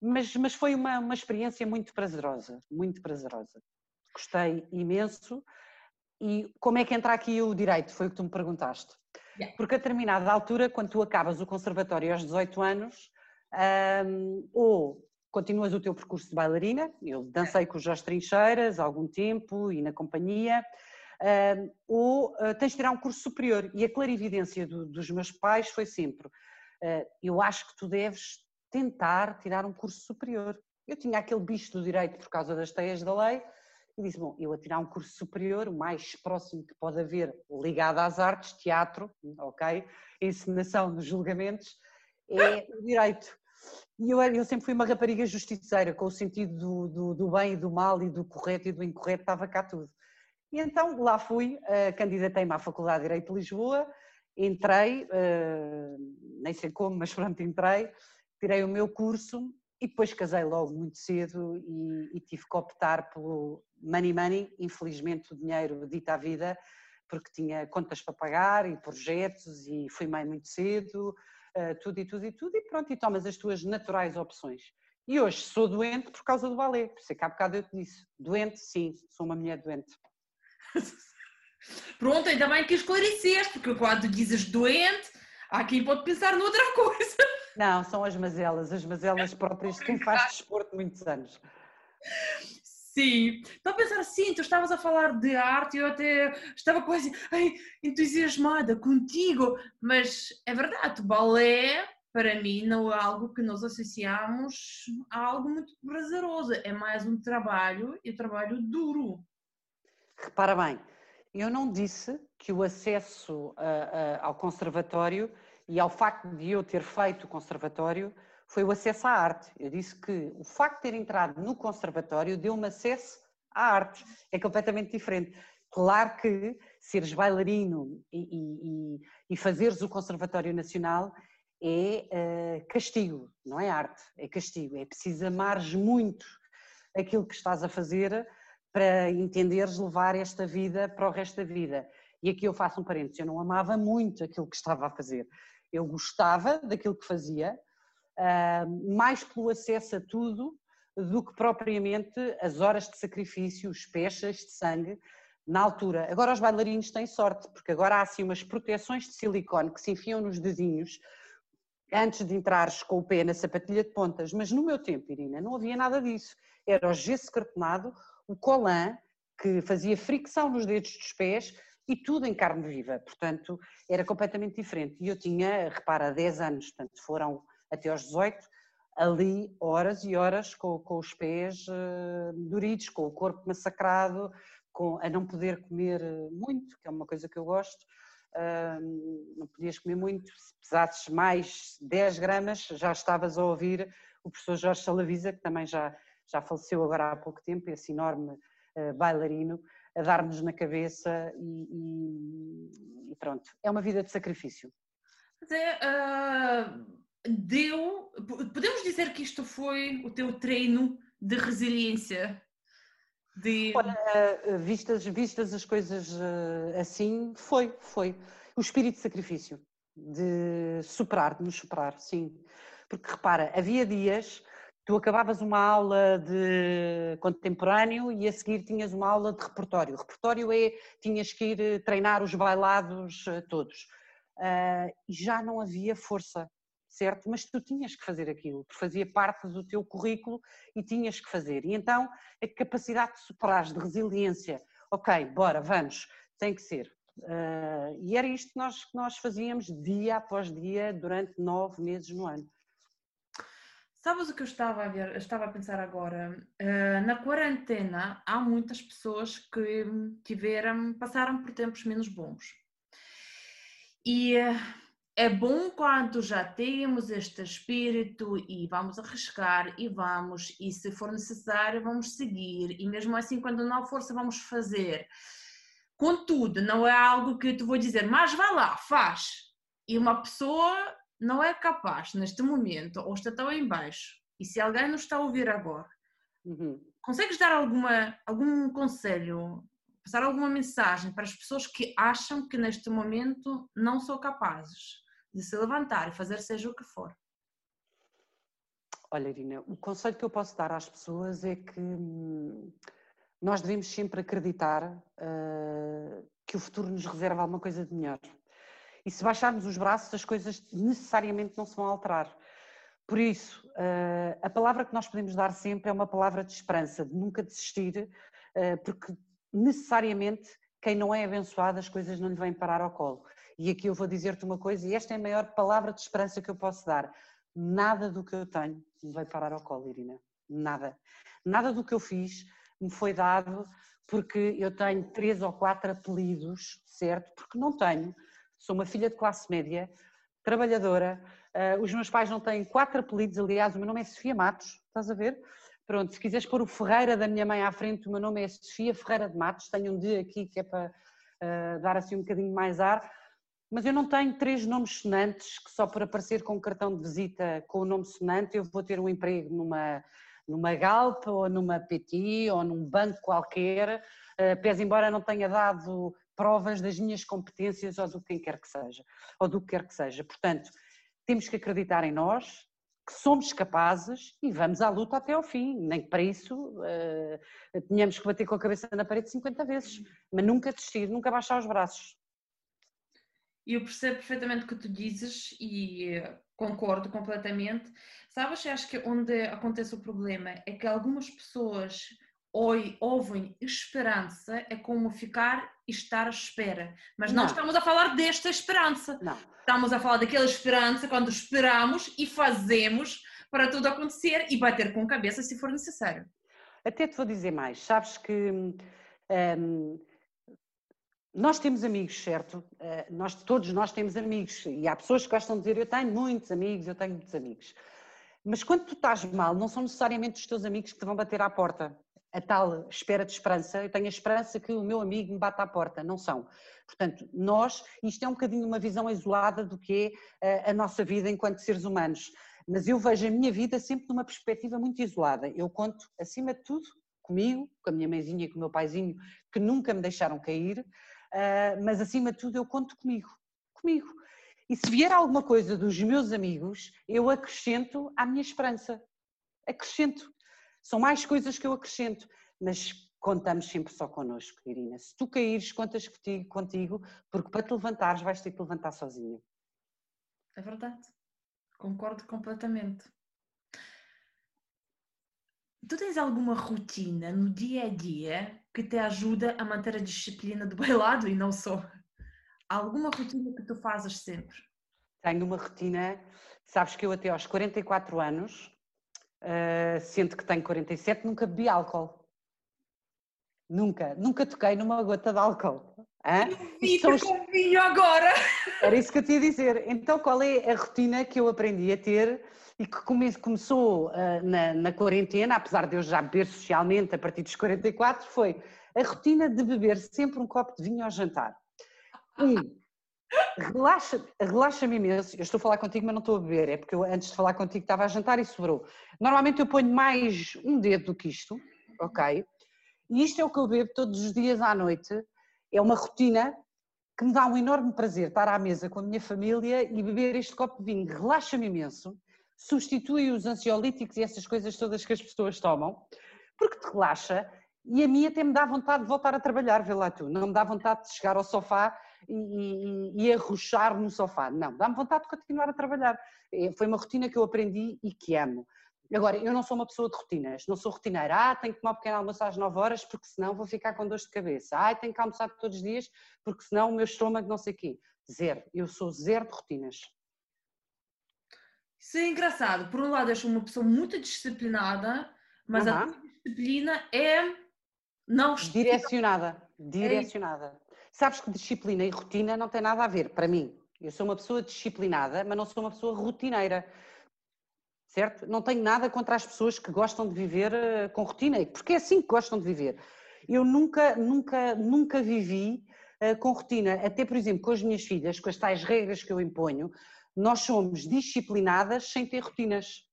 Mas, mas foi uma, uma experiência muito prazerosa, muito prazerosa. Gostei imenso. e como é que entra aqui o direito? Foi o que tu me perguntaste. Porque a determinada altura, quando tu acabas o conservatório aos 18 anos, um, ou continuas o teu percurso de bailarina, eu dancei com os Jorge Trincheiras há algum tempo e na companhia, um, ou uh, tens de tirar um curso superior. E a clarividência do, dos meus pais foi sempre, uh, eu acho que tu deves tentar tirar um curso superior. Eu tinha aquele bicho do direito por causa das teias da lei, e disse, bom, eu a tirar um curso superior, o mais próximo que pode haver ligado às artes, teatro, ok, encenação nos julgamentos, é o direito. E eu, eu sempre fui uma rapariga justiceira, com o sentido do, do, do, bem e do mal e do correto e do incorreto, estava cá tudo. E então lá fui, uh, candidatei-me à Faculdade de Direito de Lisboa, entrei, uh, nem sei como, mas pronto, entrei, tirei o meu curso e depois casei logo muito cedo e, e, tive que optar pelo money money, infelizmente o dinheiro dita a vida, porque tinha contas para pagar e projetos e fui mãe muito cedo, tudo e tudo e tudo, e pronto, e tomas as tuas naturais opções. E hoje sou doente por causa do balé, por isso é que há bocado eu te disse, doente sim, sou uma mulher doente. Pronto, ainda bem que esclareceste, porque quando dizes doente, há quem pode pensar noutra coisa. Não, são as mazelas, as mazelas próprias de quem faz desporto muitos anos. Sim, estou a pensar assim, tu estavas a falar de arte e eu até estava quase ai, entusiasmada contigo, mas é verdade, o balé para mim não é algo que nós associamos a algo muito prazeroso, é mais um trabalho e um trabalho duro. Repara bem, eu não disse que o acesso a, a, ao conservatório e ao facto de eu ter feito o conservatório foi o acesso à arte. Eu disse que o facto de ter entrado no conservatório deu-me acesso à arte. É completamente diferente. Claro que seres bailarino e, e, e fazeres o Conservatório Nacional é uh, castigo, não é arte, é castigo. É preciso amares muito aquilo que estás a fazer para entenderes levar esta vida para o resto da vida. E aqui eu faço um parênteses, eu não amava muito aquilo que estava a fazer. Eu gostava daquilo que fazia, mais pelo acesso a tudo do que propriamente as horas de sacrifício, os pechas de sangue na altura. Agora os bailarinos têm sorte, porque agora há assim umas proteções de silicone que se enfiam nos dedinhos antes de entrares com o pé na sapatilha de pontas, mas no meu tempo, Irina, não havia nada disso. Era o gesso cartonado, o colan, que fazia fricção nos dedos dos pés e tudo em carne viva, portanto era completamente diferente. E eu tinha, repara, 10 anos, portanto foram até aos 18, ali horas e horas com, com os pés uh, doridos, com o corpo massacrado, com, a não poder comer eh, muito, que é uma coisa que eu gosto, uh, não podias comer muito, se pesasses mais 10 gramas já estavas a ouvir o professor Jorge Salavisa, que também já, já faleceu agora há pouco tempo, esse enorme uh, bailarino, a dar-nos na cabeça e, e, e, pronto, é uma vida de sacrifício. Mas é, uh deu. Podemos dizer que isto foi o teu treino de resiliência? De... Olha, vistas, vistas as coisas eh, assim, foi, foi. O espírito de sacrifício, de superar, de nos superar, sim. Porque repara, havia dias tu acabavas uma aula de contemporâneo e a seguir tinhas uma aula de repertório. repertório é, tinhas que ir eh, treinar os bailados eh, todos. Uh, já não havia força certo? Mas tu tinhas que fazer aquilo, porque fazia parte do teu currículo e tinhas que fazer. E então a capacidade de superar, de resiliência, ok, bora, vamos, tem que ser. Uh, e era isto que nós, que nós fazíamos dia após dia durante nove meses no ano. Sabes o que eu estava a ver, estava a pensar agora? Uh, na quarentena há muitas pessoas que tiveram, passaram por tempos menos bons. E uh, é bom quando já temos este espírito e vamos arriscar e vamos, e se for necessário, vamos seguir, e mesmo assim, quando não for, vamos fazer. Contudo, não é algo que eu te vou dizer, mas vai lá, faz. E uma pessoa não é capaz, neste momento, ou está tão em baixo, e se alguém nos está a ouvir agora, uhum. consegues dar alguma, algum conselho, passar alguma mensagem para as pessoas que acham que neste momento não são capazes? De se levantar e fazer seja o que for. Olha, Irina, o conselho que eu posso dar às pessoas é que hum, nós devemos sempre acreditar uh, que o futuro nos reserva alguma coisa de melhor. E se baixarmos os braços, as coisas necessariamente não se vão alterar. Por isso, uh, a palavra que nós podemos dar sempre é uma palavra de esperança, de nunca desistir, uh, porque necessariamente quem não é abençoado, as coisas não lhe vêm parar ao colo. E aqui eu vou dizer-te uma coisa, e esta é a maior palavra de esperança que eu posso dar. Nada do que eu tenho me vai parar ao colo, Irina. Nada. Nada do que eu fiz me foi dado porque eu tenho três ou quatro apelidos, certo? Porque não tenho. Sou uma filha de classe média, trabalhadora. Uh, os meus pais não têm quatro apelidos, aliás, o meu nome é Sofia Matos, estás a ver? Pronto, se quiseres pôr o Ferreira da minha mãe à frente, o meu nome é Sofia Ferreira de Matos, tenho um dia aqui que é para uh, dar assim um bocadinho mais ar, mas eu não tenho três nomes sonantes que só por aparecer com um cartão de visita com o nome sonante eu vou ter um emprego numa, numa Galp ou numa PT ou num banco qualquer, uh, pese embora não tenha dado provas das minhas competências ou do que quer que seja, ou do que quer que seja. Portanto, temos que acreditar em nós, que somos capazes e vamos à luta até ao fim, nem que para isso uh, tenhamos que bater com a cabeça na parede 50 vezes, mas nunca desistir, nunca baixar os braços. Eu percebo perfeitamente o que tu dizes e eh, concordo completamente. Sabes, acho que onde acontece o problema é que algumas pessoas ouvem esperança é como ficar e estar à espera. Mas não, não estamos a falar desta esperança. Não. Estamos a falar daquela esperança quando esperamos e fazemos para tudo acontecer e bater com a cabeça se for necessário. Até te vou dizer mais. Sabes que hum, nós temos amigos, certo? Uh, nós, todos nós temos amigos. E há pessoas que gostam de dizer eu tenho muitos amigos, eu tenho muitos amigos. Mas quando tu estás mal, não são necessariamente os teus amigos que te vão bater à porta a tal espera de esperança, eu tenho a esperança que o meu amigo me bata à porta, não são. Portanto, nós, isto é um bocadinho uma visão isolada do que é eh, a nossa vida enquanto seres humanos, mas eu vejo a minha vida sempre numa perspectiva muito isolada. Eu conto, acima de tudo, comigo, com a minha mãezinha e com o meu paizinho, que nunca me deixaram cair, uh, mas acima de tudo eu conto comigo, comigo. E se vier alguma coisa dos meus amigos, eu acrescento à minha esperança. Acrescento. São mais coisas que eu acrescento, mas contamos sempre só connosco, Irina. Se tu caíres, contas contigo, contigo porque para te levantares vais ter que levantar sozinha. É verdade. Concordo completamente. Tu tens alguma rotina no dia a dia que te ajuda a manter a disciplina do bailado e não só? Alguma rotina que tu fazes sempre? Tenho uma rotina, sabes que eu até aos 44 anos uh, sendo que tenho 47, nunca bebi álcool. Nunca, nunca toquei numa gota de álcool. Fica os... com vinho agora! Era isso que eu te ia dizer. Então, qual é a rotina que eu aprendi a ter e que come... começou uh, na, na quarentena, apesar de eu já beber socialmente a partir dos 44, foi a rotina de beber sempre um copo de vinho ao jantar. Um, Relaxa, relaxa-me imenso. Eu estou a falar contigo, mas não estou a beber. É porque eu, antes de falar contigo, estava a jantar e sobrou. Normalmente eu ponho mais um dedo do que isto, ok? E isto é o que eu bebo todos os dias à noite. É uma rotina que me dá um enorme prazer estar à mesa com a minha família e beber este copo de vinho. Relaxa-me imenso. Substitui os ansiolíticos e essas coisas todas que as pessoas tomam, porque te relaxa e a mim até me dá vontade de voltar a trabalhar, vê lá tu. Não me dá vontade de chegar ao sofá e, e, e arrochar no sofá. Não, dá-me vontade de continuar a trabalhar. É, foi uma rotina que eu aprendi e que amo. Agora, eu não sou uma pessoa de rotinas, não sou rotineira. Ah, tenho que tomar um pequeno almoço às 9 horas porque senão vou ficar com dor de cabeça. Ah, tenho que almoçar todos os dias porque senão o meu estômago não sei o quê. Zero. Eu sou zero de rotinas. Isso é engraçado. Por um lado, eu sou uma pessoa muito disciplinada, mas a disciplina é não direcionada. Direcionada. É Sabes que disciplina e rotina não tem nada a ver, para mim. Eu sou uma pessoa disciplinada, mas não sou uma pessoa rotineira. Certo? Não tenho nada contra as pessoas que gostam de viver eh, com rotina, porque é assim que gostam de viver. Eu nunca, nunca, nunca vivi uh, com rotina. Até, por exemplo, com as minhas filhas, com as tais regras que eu imponho, nós somos disciplinadas sem ter rotinas.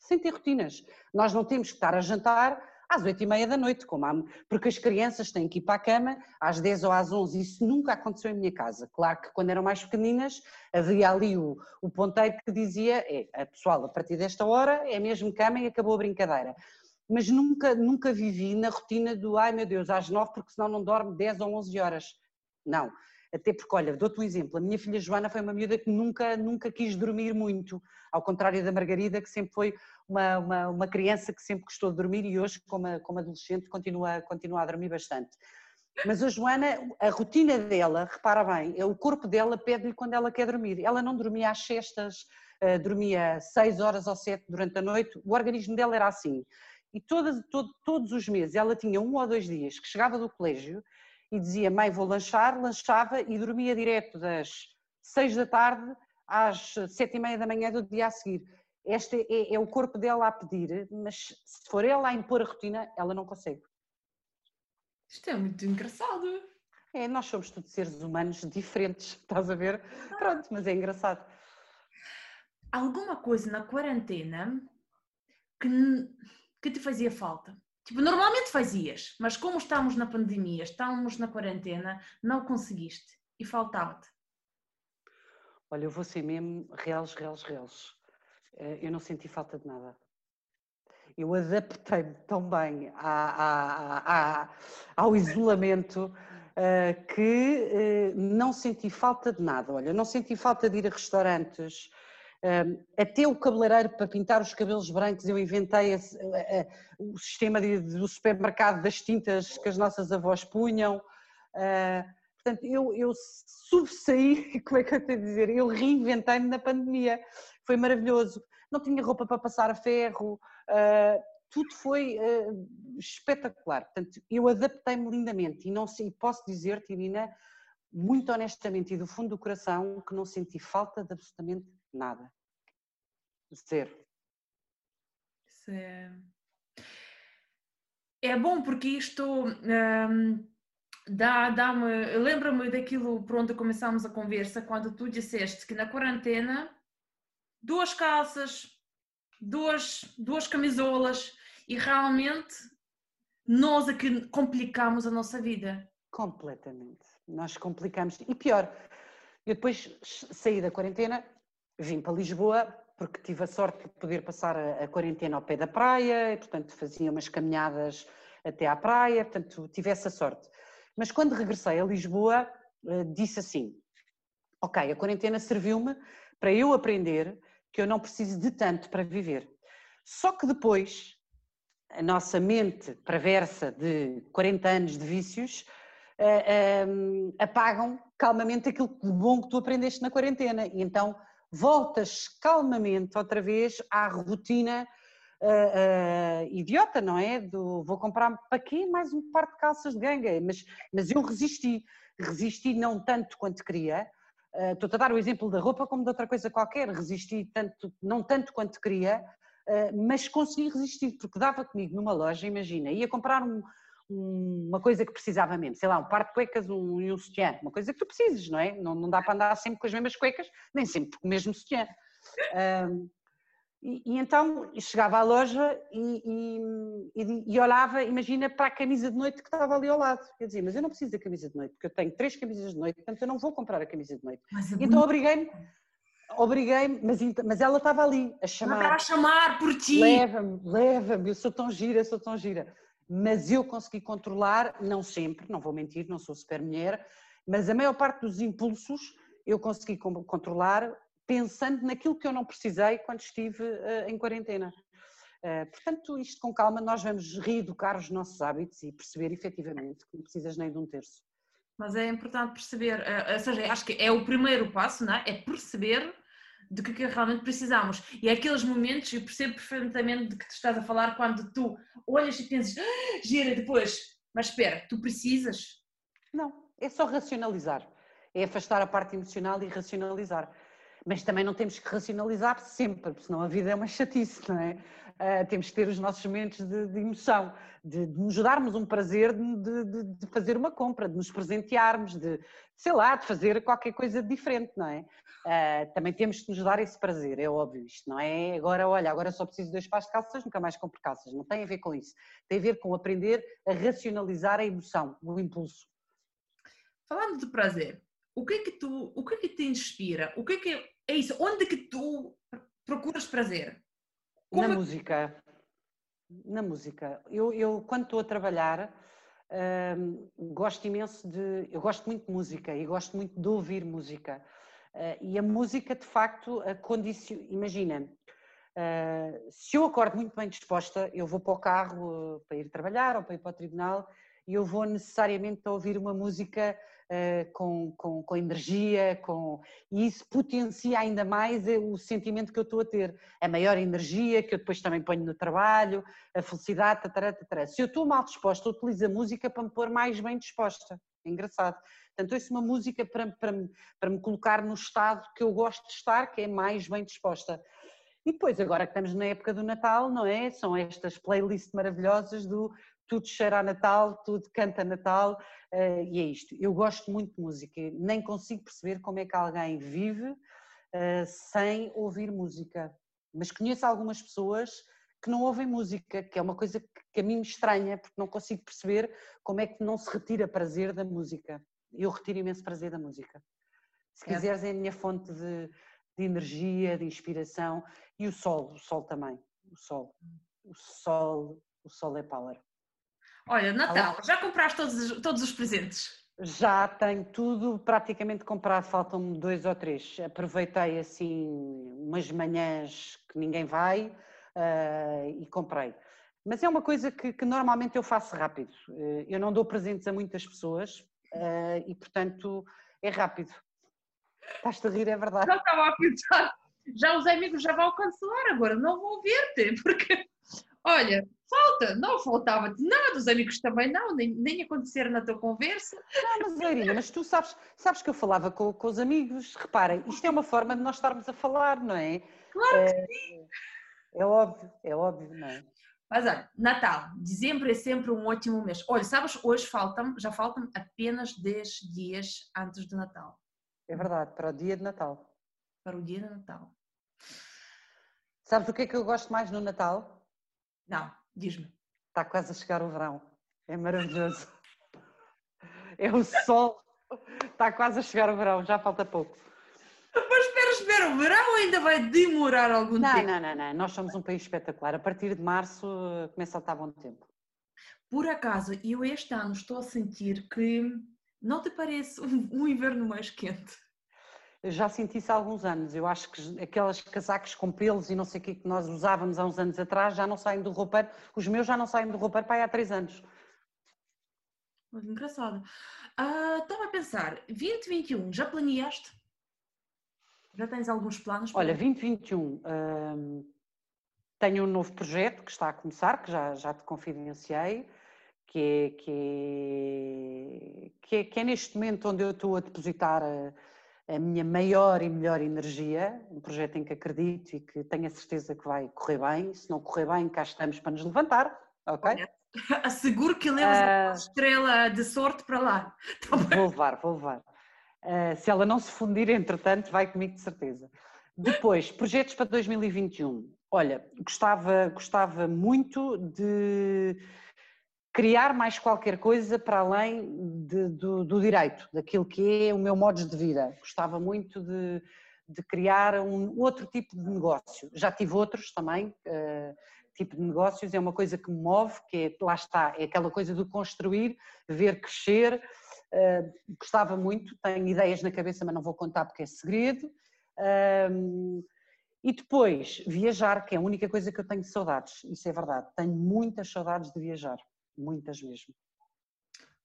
Sem ter rotinas. Nós não temos que estar a jantar às oito e meia da noite, como há, porque as crianças têm que ir para a cama às dez ou às onze, isso nunca aconteceu em minha casa. Claro que quando eram mais pequeninas havia ali o, o ponteiro que dizia, é, pessoal, a partir desta hora é mesmo cama e acabou a brincadeira. mas nunca, nunca vivi na rotina do ai meu Deus, às nove, porque senão não dorme 10 ou 11 horas. Não. Até porque, olha, dou-te um exemplo. A minha filha Joana foi uma miúda que nunca, nunca quis dormir muito, ao contrário da Margarida, que sempre foi uma, uma, uma criança que sempre gostou de dormir e hoje, como, como adolescente, continua, continua a dormir bastante. Mas a Joana, a rotina dela, repara bem, é o corpo dela pede-lhe quando ela quer dormir. Ela não dormia às cestas, uh, dormia seis horas ou sete durante a noite, o organismo dela era assim. E todas, todo, todos os meses ela tinha um ou dois dias que chegava do colégio e dizia, mãe, vou lanchar, lanchava e dormia direto das seis da tarde às sete e meia da manhã do dia a seguir. Este é, é, o corpo dela a pedir, mas se for ela a impor a rotina, ela não consegue. Isto é muito engraçado. É, nós somos todos seres humanos diferentes, estás a ver? Pronto, mas é engraçado. Alguma coisa na quarentena que, que te fazia falta? Tipo, normalmente fazias, mas como estamos na pandemia, estamos na quarentena, não conseguiste e faltava-te. Olha, eu vou ser mesmo reais, reais, reais. Eh, eu não senti falta de nada. Eu adaptei-me tão bem à, à, à, ao isolamento uh, que uh, não senti falta de nada. Olha, não senti falta de ir a restaurantes, até o cabeleireiro para pintar os cabelos brancos, eu inventei esse, o sistema de, do supermercado das tintas que as nossas avós punham. Uh, portanto, eu, eu subsaí, como é que eu tenho a dizer? Eu reinventei-me na pandemia. Foi maravilhoso. Não tinha roupa para passar a ferro, uh, tudo foi uh, espetacular. Portanto, eu adaptei-me lindamente e não sei, posso dizer-te, Irina, muito honestamente e do fundo do coração, que não senti falta de absolutamente nada. Zero. É... é bom porque isto um, dá, dá-me. Lembra-me daquilo pronto começámos a conversa quando tu disseste que na quarentena duas calças, duas, duas camisolas e realmente nós é que complicamos a nossa vida. Completamente. Nós complicamos. E pior, eu depois saí da quarentena vim para Lisboa porque tive a sorte de poder passar a, a quarentena ao pé da praia, e, portanto fazia umas caminhadas até à praia, portanto tive essa sorte. Mas quando regressei a Lisboa, eh, disse assim: Ok, a quarentena serviu-me para eu aprender que eu não preciso de tanto para viver. Só que depois, a nossa mente perversa de 40 anos de vícios uh, uh, apagam calmamente aquilo de bom que tu aprendeste na quarentena. E então voltas calmamente outra vez à rotina uh, uh, idiota, não é? Do vou comprar para quê mais um par de calças de ganga? Mas, mas eu resisti, resisti não tanto quanto queria. Uh, Estou-te a dar o exemplo da roupa como de outra coisa qualquer, resisti tanto, não tanto quanto queria, mas consegui resistir, porque dava comigo numa loja, imagina, ia comprar um, uma coisa que precisava mesmo, sei lá, um par de cuecas um, e um sutiã, uma coisa que tu precisas, não é? Não, não dá para andar sempre com as mesmas cuecas, nem sempre com o mesmo sutiã. Um, e, e, então chegava à loja e, e, e, olhava, imagina, para a camisa de noite que estava ali ao lado. Eu dizia, mas eu não preciso da camisa de noite, porque eu tenho três camisas de noite, portanto eu não vou comprar a camisa de noite. É então obriguei-me, obriguei-me, mas, mas ela estava ali a chamar. Estava a chamar por ti. Leva-me, leva-me, eu sou tão gira, sou tão gira mas eu consegui controlar, não sempre, não vou mentir, não sou super mulher, mas a maior parte dos impulsos eu consegui controlar pensando naquilo que eu não precisei quando estive uh, em quarentena. Uh, portanto, isto com calma, nós vamos reeducar os nossos hábitos e perceber efetivamente que não precisas nem de um terço. Mas é importante perceber, uh, ou seja, acho que é o primeiro passo, não é? É perceber de que, que realmente precisamos. E é aqueles momentos, eu percebo perfeitamente de que tu estás a falar quando tu olhas e pensas, ah, gira depois, mas espera, tu precisas? Não, é só racionalizar. É afastar a parte emocional e racionalizar. Mas também não temos que racionalizar sempre, porque senão a vida é uma chatice, não é? Uh, temos que ter os nossos momentos de, de emoção, de, de, nos darmos um prazer de, de, fazer uma compra, de nos presentearmos, de, sei lá, de fazer qualquer coisa diferente, não é? Uh, também temos que nos dar esse prazer, é óbvio isto, não é? Agora, olha, agora só preciso de dois pares de calças, nunca mais compro calças, não tem a ver com isso. Tem a ver com aprender a racionalizar a emoção, o impulso. Falando de prazer, o que é que tu, o que é que te inspira? O que é que é isso? Onde é que tu procuras prazer? Como Na é... música. Na música. Eu, eu quando estou a trabalhar, hum, gosto imenso de. Eu gosto muito de música e gosto muito de ouvir música. Uh, e a música, de facto, condiciona. Imagina, uh, se eu acordo muito bem disposta, eu vou para o carro uh, para ir trabalhar ou para ir para o tribunal e eu vou necessariamente ouvir uma música com, com, com, energia, com, e isso potencia ainda mais o sentimento que eu estou a ter, a maior energia que eu depois também ponho no trabalho, a felicidade, tatará, tatará. Se eu estou mal disposta, utilizo a música para me pôr mais bem disposta. É engraçado. Portanto, ouço uma música para, para, para me colocar no estado que eu gosto de estar, que é mais bem disposta. E depois, agora que estamos na época do Natal, não é? São estas playlists maravilhosas do tudo cheira a Natal, tudo canta Natal, uh, e é isto. Eu gosto muito de música, nem consigo perceber como é que alguém vive uh, sem ouvir música. Mas conheço algumas pessoas que não ouvem música, que é uma coisa que a mim me estranha, porque não consigo perceber como é que não se retira prazer da música. Eu retiro imenso prazer da música. Se quiseres, é a minha fonte de, de energia, de inspiração, e o sol, o sol também. O sol. O sol, o sol é power. Olha, Natal, já compraste todos, todos os presentes? Já tenho tudo praticamente comprado, faltam-me dois ou três. Aproveitei assim umas manhãs que ninguém vai uh, e comprei. Mas é uma coisa que, que, normalmente eu faço rápido. Uh, eu não dou presentes a muitas pessoas uh, e, portanto, é rápido. Estás-te a rir, é verdade. Não estava a pensar. Já os amigos já vão cancelar agora, não vou ver-te, porque Olha, falta, não faltava-te nada, os amigos também não, nem, nem aconteceram na tua conversa. Não, mas Leirinha, mas tu sabes, sabes que eu falava com, com, os amigos, reparem, isto é uma forma de nós estarmos a falar, não é? Claro que é, sim. É óbvio, é óbvio, não é? Mas olha, Natal, dezembro é sempre um ótimo mês. Olha, sabes, hoje faltam, já faltam apenas 10 dias antes do Natal. É verdade, para o dia de Natal. Para o dia de Natal. Sabes o que é que eu gosto mais no Natal? Não, diz-me. Está quase a chegar o verão. É maravilhoso. É o sol. Está quase a chegar o verão, já falta pouco. Mas esperas ver o verão ainda vai demorar algum não, tempo? Não, não, não. Nós somos um país espetacular. A partir de março eh, começa a estar bom tempo. Por acaso, eu este ano estou a sentir que não te parece um, um inverno mais quente? Já senti isso há alguns anos. Eu acho que aquelas casacos com pelos e não sei o que que nós usávamos há uns anos atrás já não saem do roupeiro. Os meus já não saem do roupeiro para aí há três anos. Muito engraçado. Uh, estava a pensar, 2021, já planeaste? Já tens alguns planos? Para... Olha, 2021, tenho um novo projeto que está a começar, que já, já te confidenciei, que é, que, é, que, é, que é neste momento onde eu estou a depositar... Uh, a minha maior e melhor energia, um projeto em que acredito e que tenho a certeza que vai correr bem. Se não correr bem, cá estamos para nos levantar, ok? Asseguro que levas uh, a ah. estrela de sorte para lá. Tá vou levar, vou levar. Uh, se ela não se fundir, entretanto, vai comigo de certeza. Depois, projetos para 2021. Olha, gostava, gostava muito de criar mais qualquer coisa para além de, do, do, direito, daquilo que é o meu modo de vida. Gostava muito de, de, criar um outro tipo de negócio. Já tive outros também, uh, tipo de negócios, é uma coisa que me move, que é, lá está, é aquela coisa do construir, ver crescer. Uh, gostava muito, tenho ideias na cabeça, mas não vou contar porque é segredo. Uh, e depois, viajar, que é a única coisa que eu tenho saudades, isso é verdade, tenho muitas saudades de viajar muitas mesmo.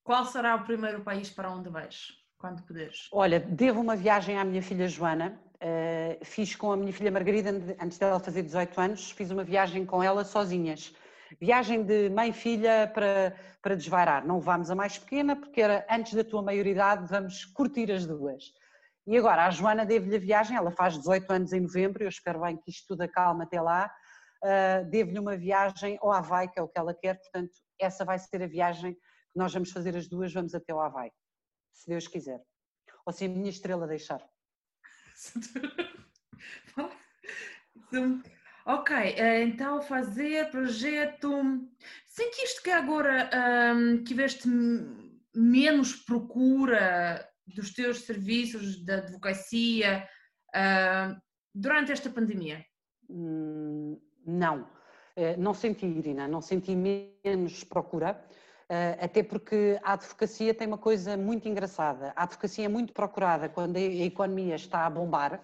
Qual será o primeiro país para onde vais, quando puderes? Olha, devo uma viagem à minha filha Joana. Uh, fiz com a minha filha Margarida, antes dela fazer 18 anos, fiz uma viagem com ela sozinhas. Viagem de mãe e filha para, para desvairar. Não levámos a mais pequena, porque era antes da tua maioridade, vamos curtir as duas. E agora, a Joana devo-lhe a viagem, ela faz 18 anos em novembro, eu espero bem que isto tudo acalme até lá. Uh, devo-lhe uma viagem ao Havaí, que é o que ela quer, portanto, essa vai ser a viagem que nós vamos fazer as duas, vamos até o Havaí, se Deus quiser. Ou se a minha estrela deixar. ok, eh, então fazer projeto. Sentiste que agora um, tiveste menos procura dos teus serviços de advocacia uh, durante esta pandemia? Hum, não não senti, Irina, não senti menos procura, até porque a advocacia tem uma coisa muito engraçada. A advocacia é muito procurada quando a economia está a bombar,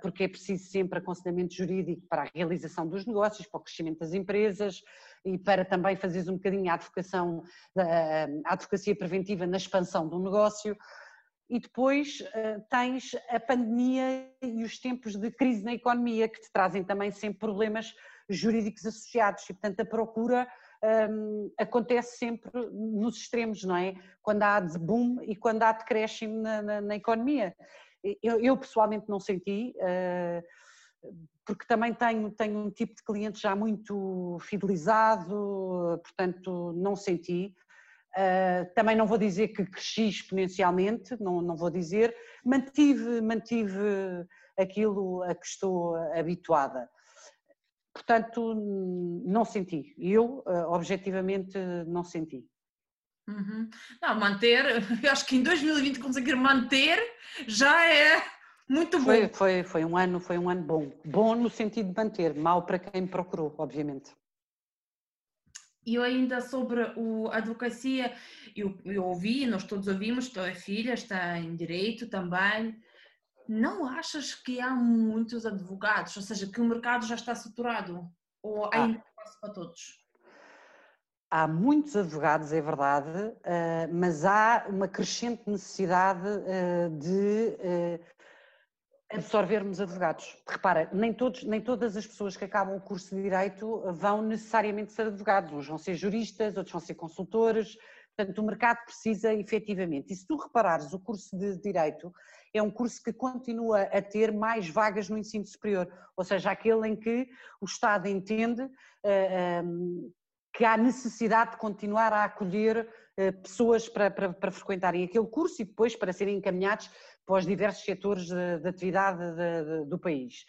porque é preciso sempre aconselhamento jurídico para a realização dos negócios, para o crescimento das empresas e para também fazeres um bocadinho a, advocação, a advocacia preventiva na expansão do negócio e depois tens a pandemia e os tempos de crise na economia que te trazem também sempre problemas jurídicos associados e portanto a procura um, acontece sempre nos extremos, não é? Quando há de boom e quando há decréscimo na, na, na economia. Eu, eu, pessoalmente não senti, uh, porque também tenho, tenho um tipo de cliente já muito fidelizado, portanto não senti. Uh, também não vou dizer que cresci exponencialmente, não, não vou dizer, mantive, mantive aquilo a que estou habituada. Portanto, não senti. Eu, uh, objetivamente, não senti. Uhum. Não, manter, eu acho que em 2020 conseguir manter já é muito bom. Foi, foi, foi, um ano, foi um ano bom. Bom no sentido de manter, mal para quem me procurou, obviamente. E eu ainda sobre o, a advocacia, eu, eu ouvi, nós todos ouvimos, tua filha está em direito também. Não achas que há muitos advogados, ou seja, que o mercado já está saturado? Ou ainda ah. passa para todos? Há muitos advogados, é verdade, eh, mas há uma crescente necessidade eh, de eh, absorvermos advogados. Repara, nem, todos, nem todas as pessoas que acabam o curso de Direito vão necessariamente ser advogados, uns vão ser juristas, outros vão ser consultores, portanto o mercado precisa efetivamente. E se tu reparares, o curso de Direito é um curso que continua a ter mais vagas no ensino superior, ou seja, aquele em que o Estado entende eh, ehm, que há necessidade de continuar a acolher uh, pessoas para, para, para frequentarem aquele curso e depois para serem encaminhados para os diversos setores de, de atividade de, de, do país.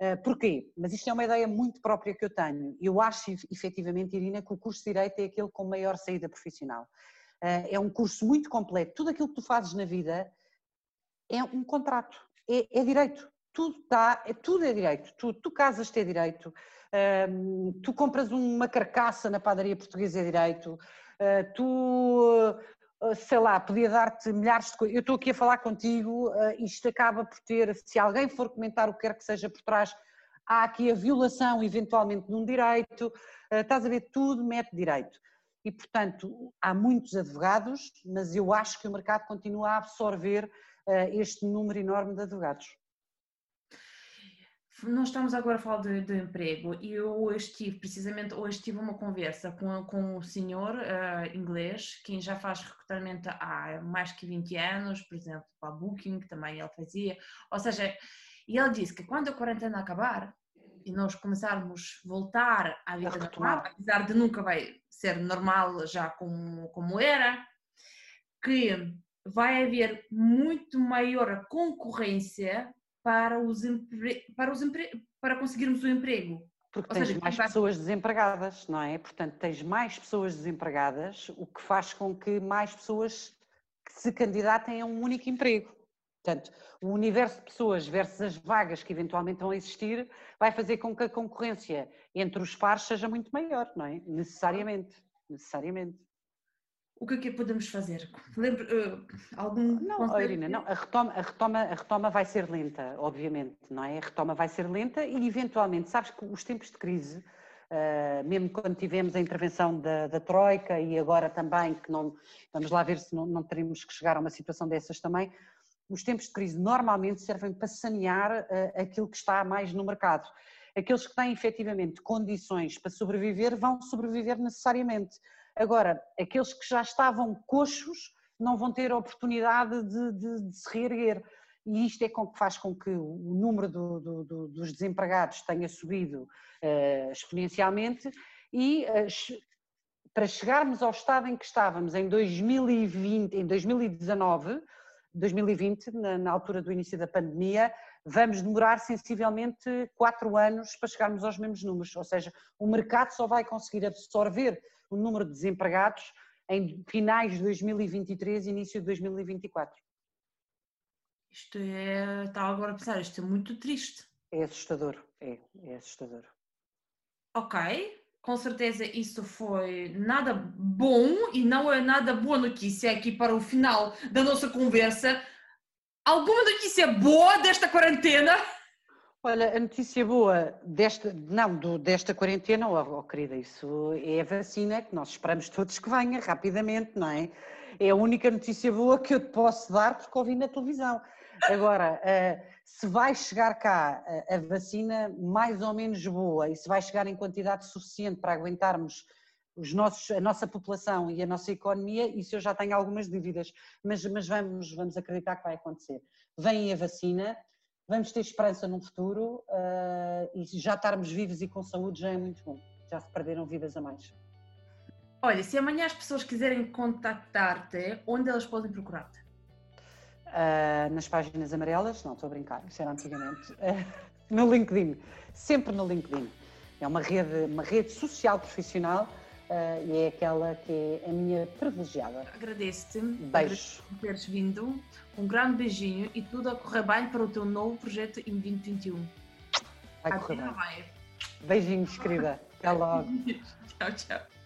Uh, porquê? Mas isto é uma ideia muito própria que eu tenho. Eu acho, efetivamente, Irina, que o curso de Direito é aquele com maior saída profissional. É um curso muito completo. Tudo aquilo que tu fazes na vida é um contrato, é, é direito. Tudo, dá, é, tudo é direito. Tu, tu casas-te é direito. Uh, tu compras uma carcaça na padaria portuguesa é direito. tu ah, sei lá, podia dar-te milhares de coisas. Eu estou aqui a falar contigo, ah, isto acaba por ter, se alguém for comentar o que quer que seja por trás, há aqui a violação eventualmente de um direito, estás a ver, tudo mete direito. E, portanto, há muitos advogados, mas eu acho que o mercado continua a absorver este número enorme de advogados. Nós estamos agora a falar de, de, emprego e eu hoje tive, precisamente hoje tive uma conversa com, com o senhor uh, inglês, quem já faz recrutamento há mais que 20 anos, por exemplo, para a Booking, também ele fazia, ou seja, e ele disse que quando a quarentena acabar e nós começarmos a voltar à vida normal, apesar de nunca vai ser normal já como, como era, que vai haver muito maior concorrência para, os empre... para, os empre... para conseguirmos o emprego. Porque Ou tens seja, mais vai... pessoas desempregadas, não é? Portanto, tens mais pessoas desempregadas, o que faz com que mais pessoas se candidatem a um único emprego. Portanto, o universo de pessoas versus as vagas que eventualmente vão existir vai fazer com que a concorrência entre os pares seja muito maior, não é? Necessariamente. Necessariamente o que é que podemos fazer? Lembra, uh, algum não, Irina, não, a retoma, a, retoma, a retoma vai ser lenta, obviamente, não é? A retoma vai ser lenta e eventualmente, sabes que os tempos de crise, uh, mesmo quando tivemos a intervenção da, da, Troika e agora também, que não, vamos lá ver se não, não teremos que chegar a uma situação dessas também, os tempos de crise normalmente servem para sanear uh, aquilo que está mais no mercado. Aqueles que têm efetivamente condições para sobreviver vão sobreviver necessariamente Agora, aqueles que já estavam coxos não vão ter a oportunidade de, de, de se reerguer. E isto é com que faz com que o número do, do, dos desempregados tenha subido uh, exponencialmente e uh, para chegarmos ao estado em que estávamos em 2020, em 2019, 2020, na, na, altura do início da pandemia, vamos demorar sensivelmente quatro anos para chegarmos aos mesmos números. Ou seja, o mercado só vai conseguir absorver o número de desempregados em finais de 2023 e início de 2024. Isto é, está agora a pensar, isto é muito triste. É assustador, é, é assustador. ok, com certeza isso foi nada bom e não é nada boa notícia aqui para o final da nossa conversa. Alguma notícia boa desta quarentena? Olha, a notícia boa desta, não, do, desta quarentena, oh, oh, querida, isso é a vacina que nós esperamos todos que venha rapidamente, não é? É a única notícia boa que eu te posso dar porque ouvi na televisão. Agora, uh, se vai chegar cá a, a vacina mais ou menos boa e se vai chegar em quantidade suficiente para aguentarmos os nossos, a nossa população e a nossa economia, isso eu já tenho algumas dúvidas, mas, mas vamos, vamos acreditar que vai acontecer. Vem a vacina, vamos ter esperança num futuro uh, e já estarmos vivos e com saúde já é muito bom. Já se perderam vidas a mais. Olha, se amanhã as pessoas quiserem contactar-te, onde elas podem procurar-te? Uh, nas páginas amarelas, não estou a brincar, isso era antigamente, uh, no LinkedIn, sempre no LinkedIn. É uma rede, uma rede social profissional uh, e é aquela que é a minha privilegiada. Agradeço-te Beijo. por teres vindo, um grande beijinho e tudo a correr bem para o teu novo projeto em 2021. Vai correr bem. Beijinhos, querida. Até logo. tchau, tchau.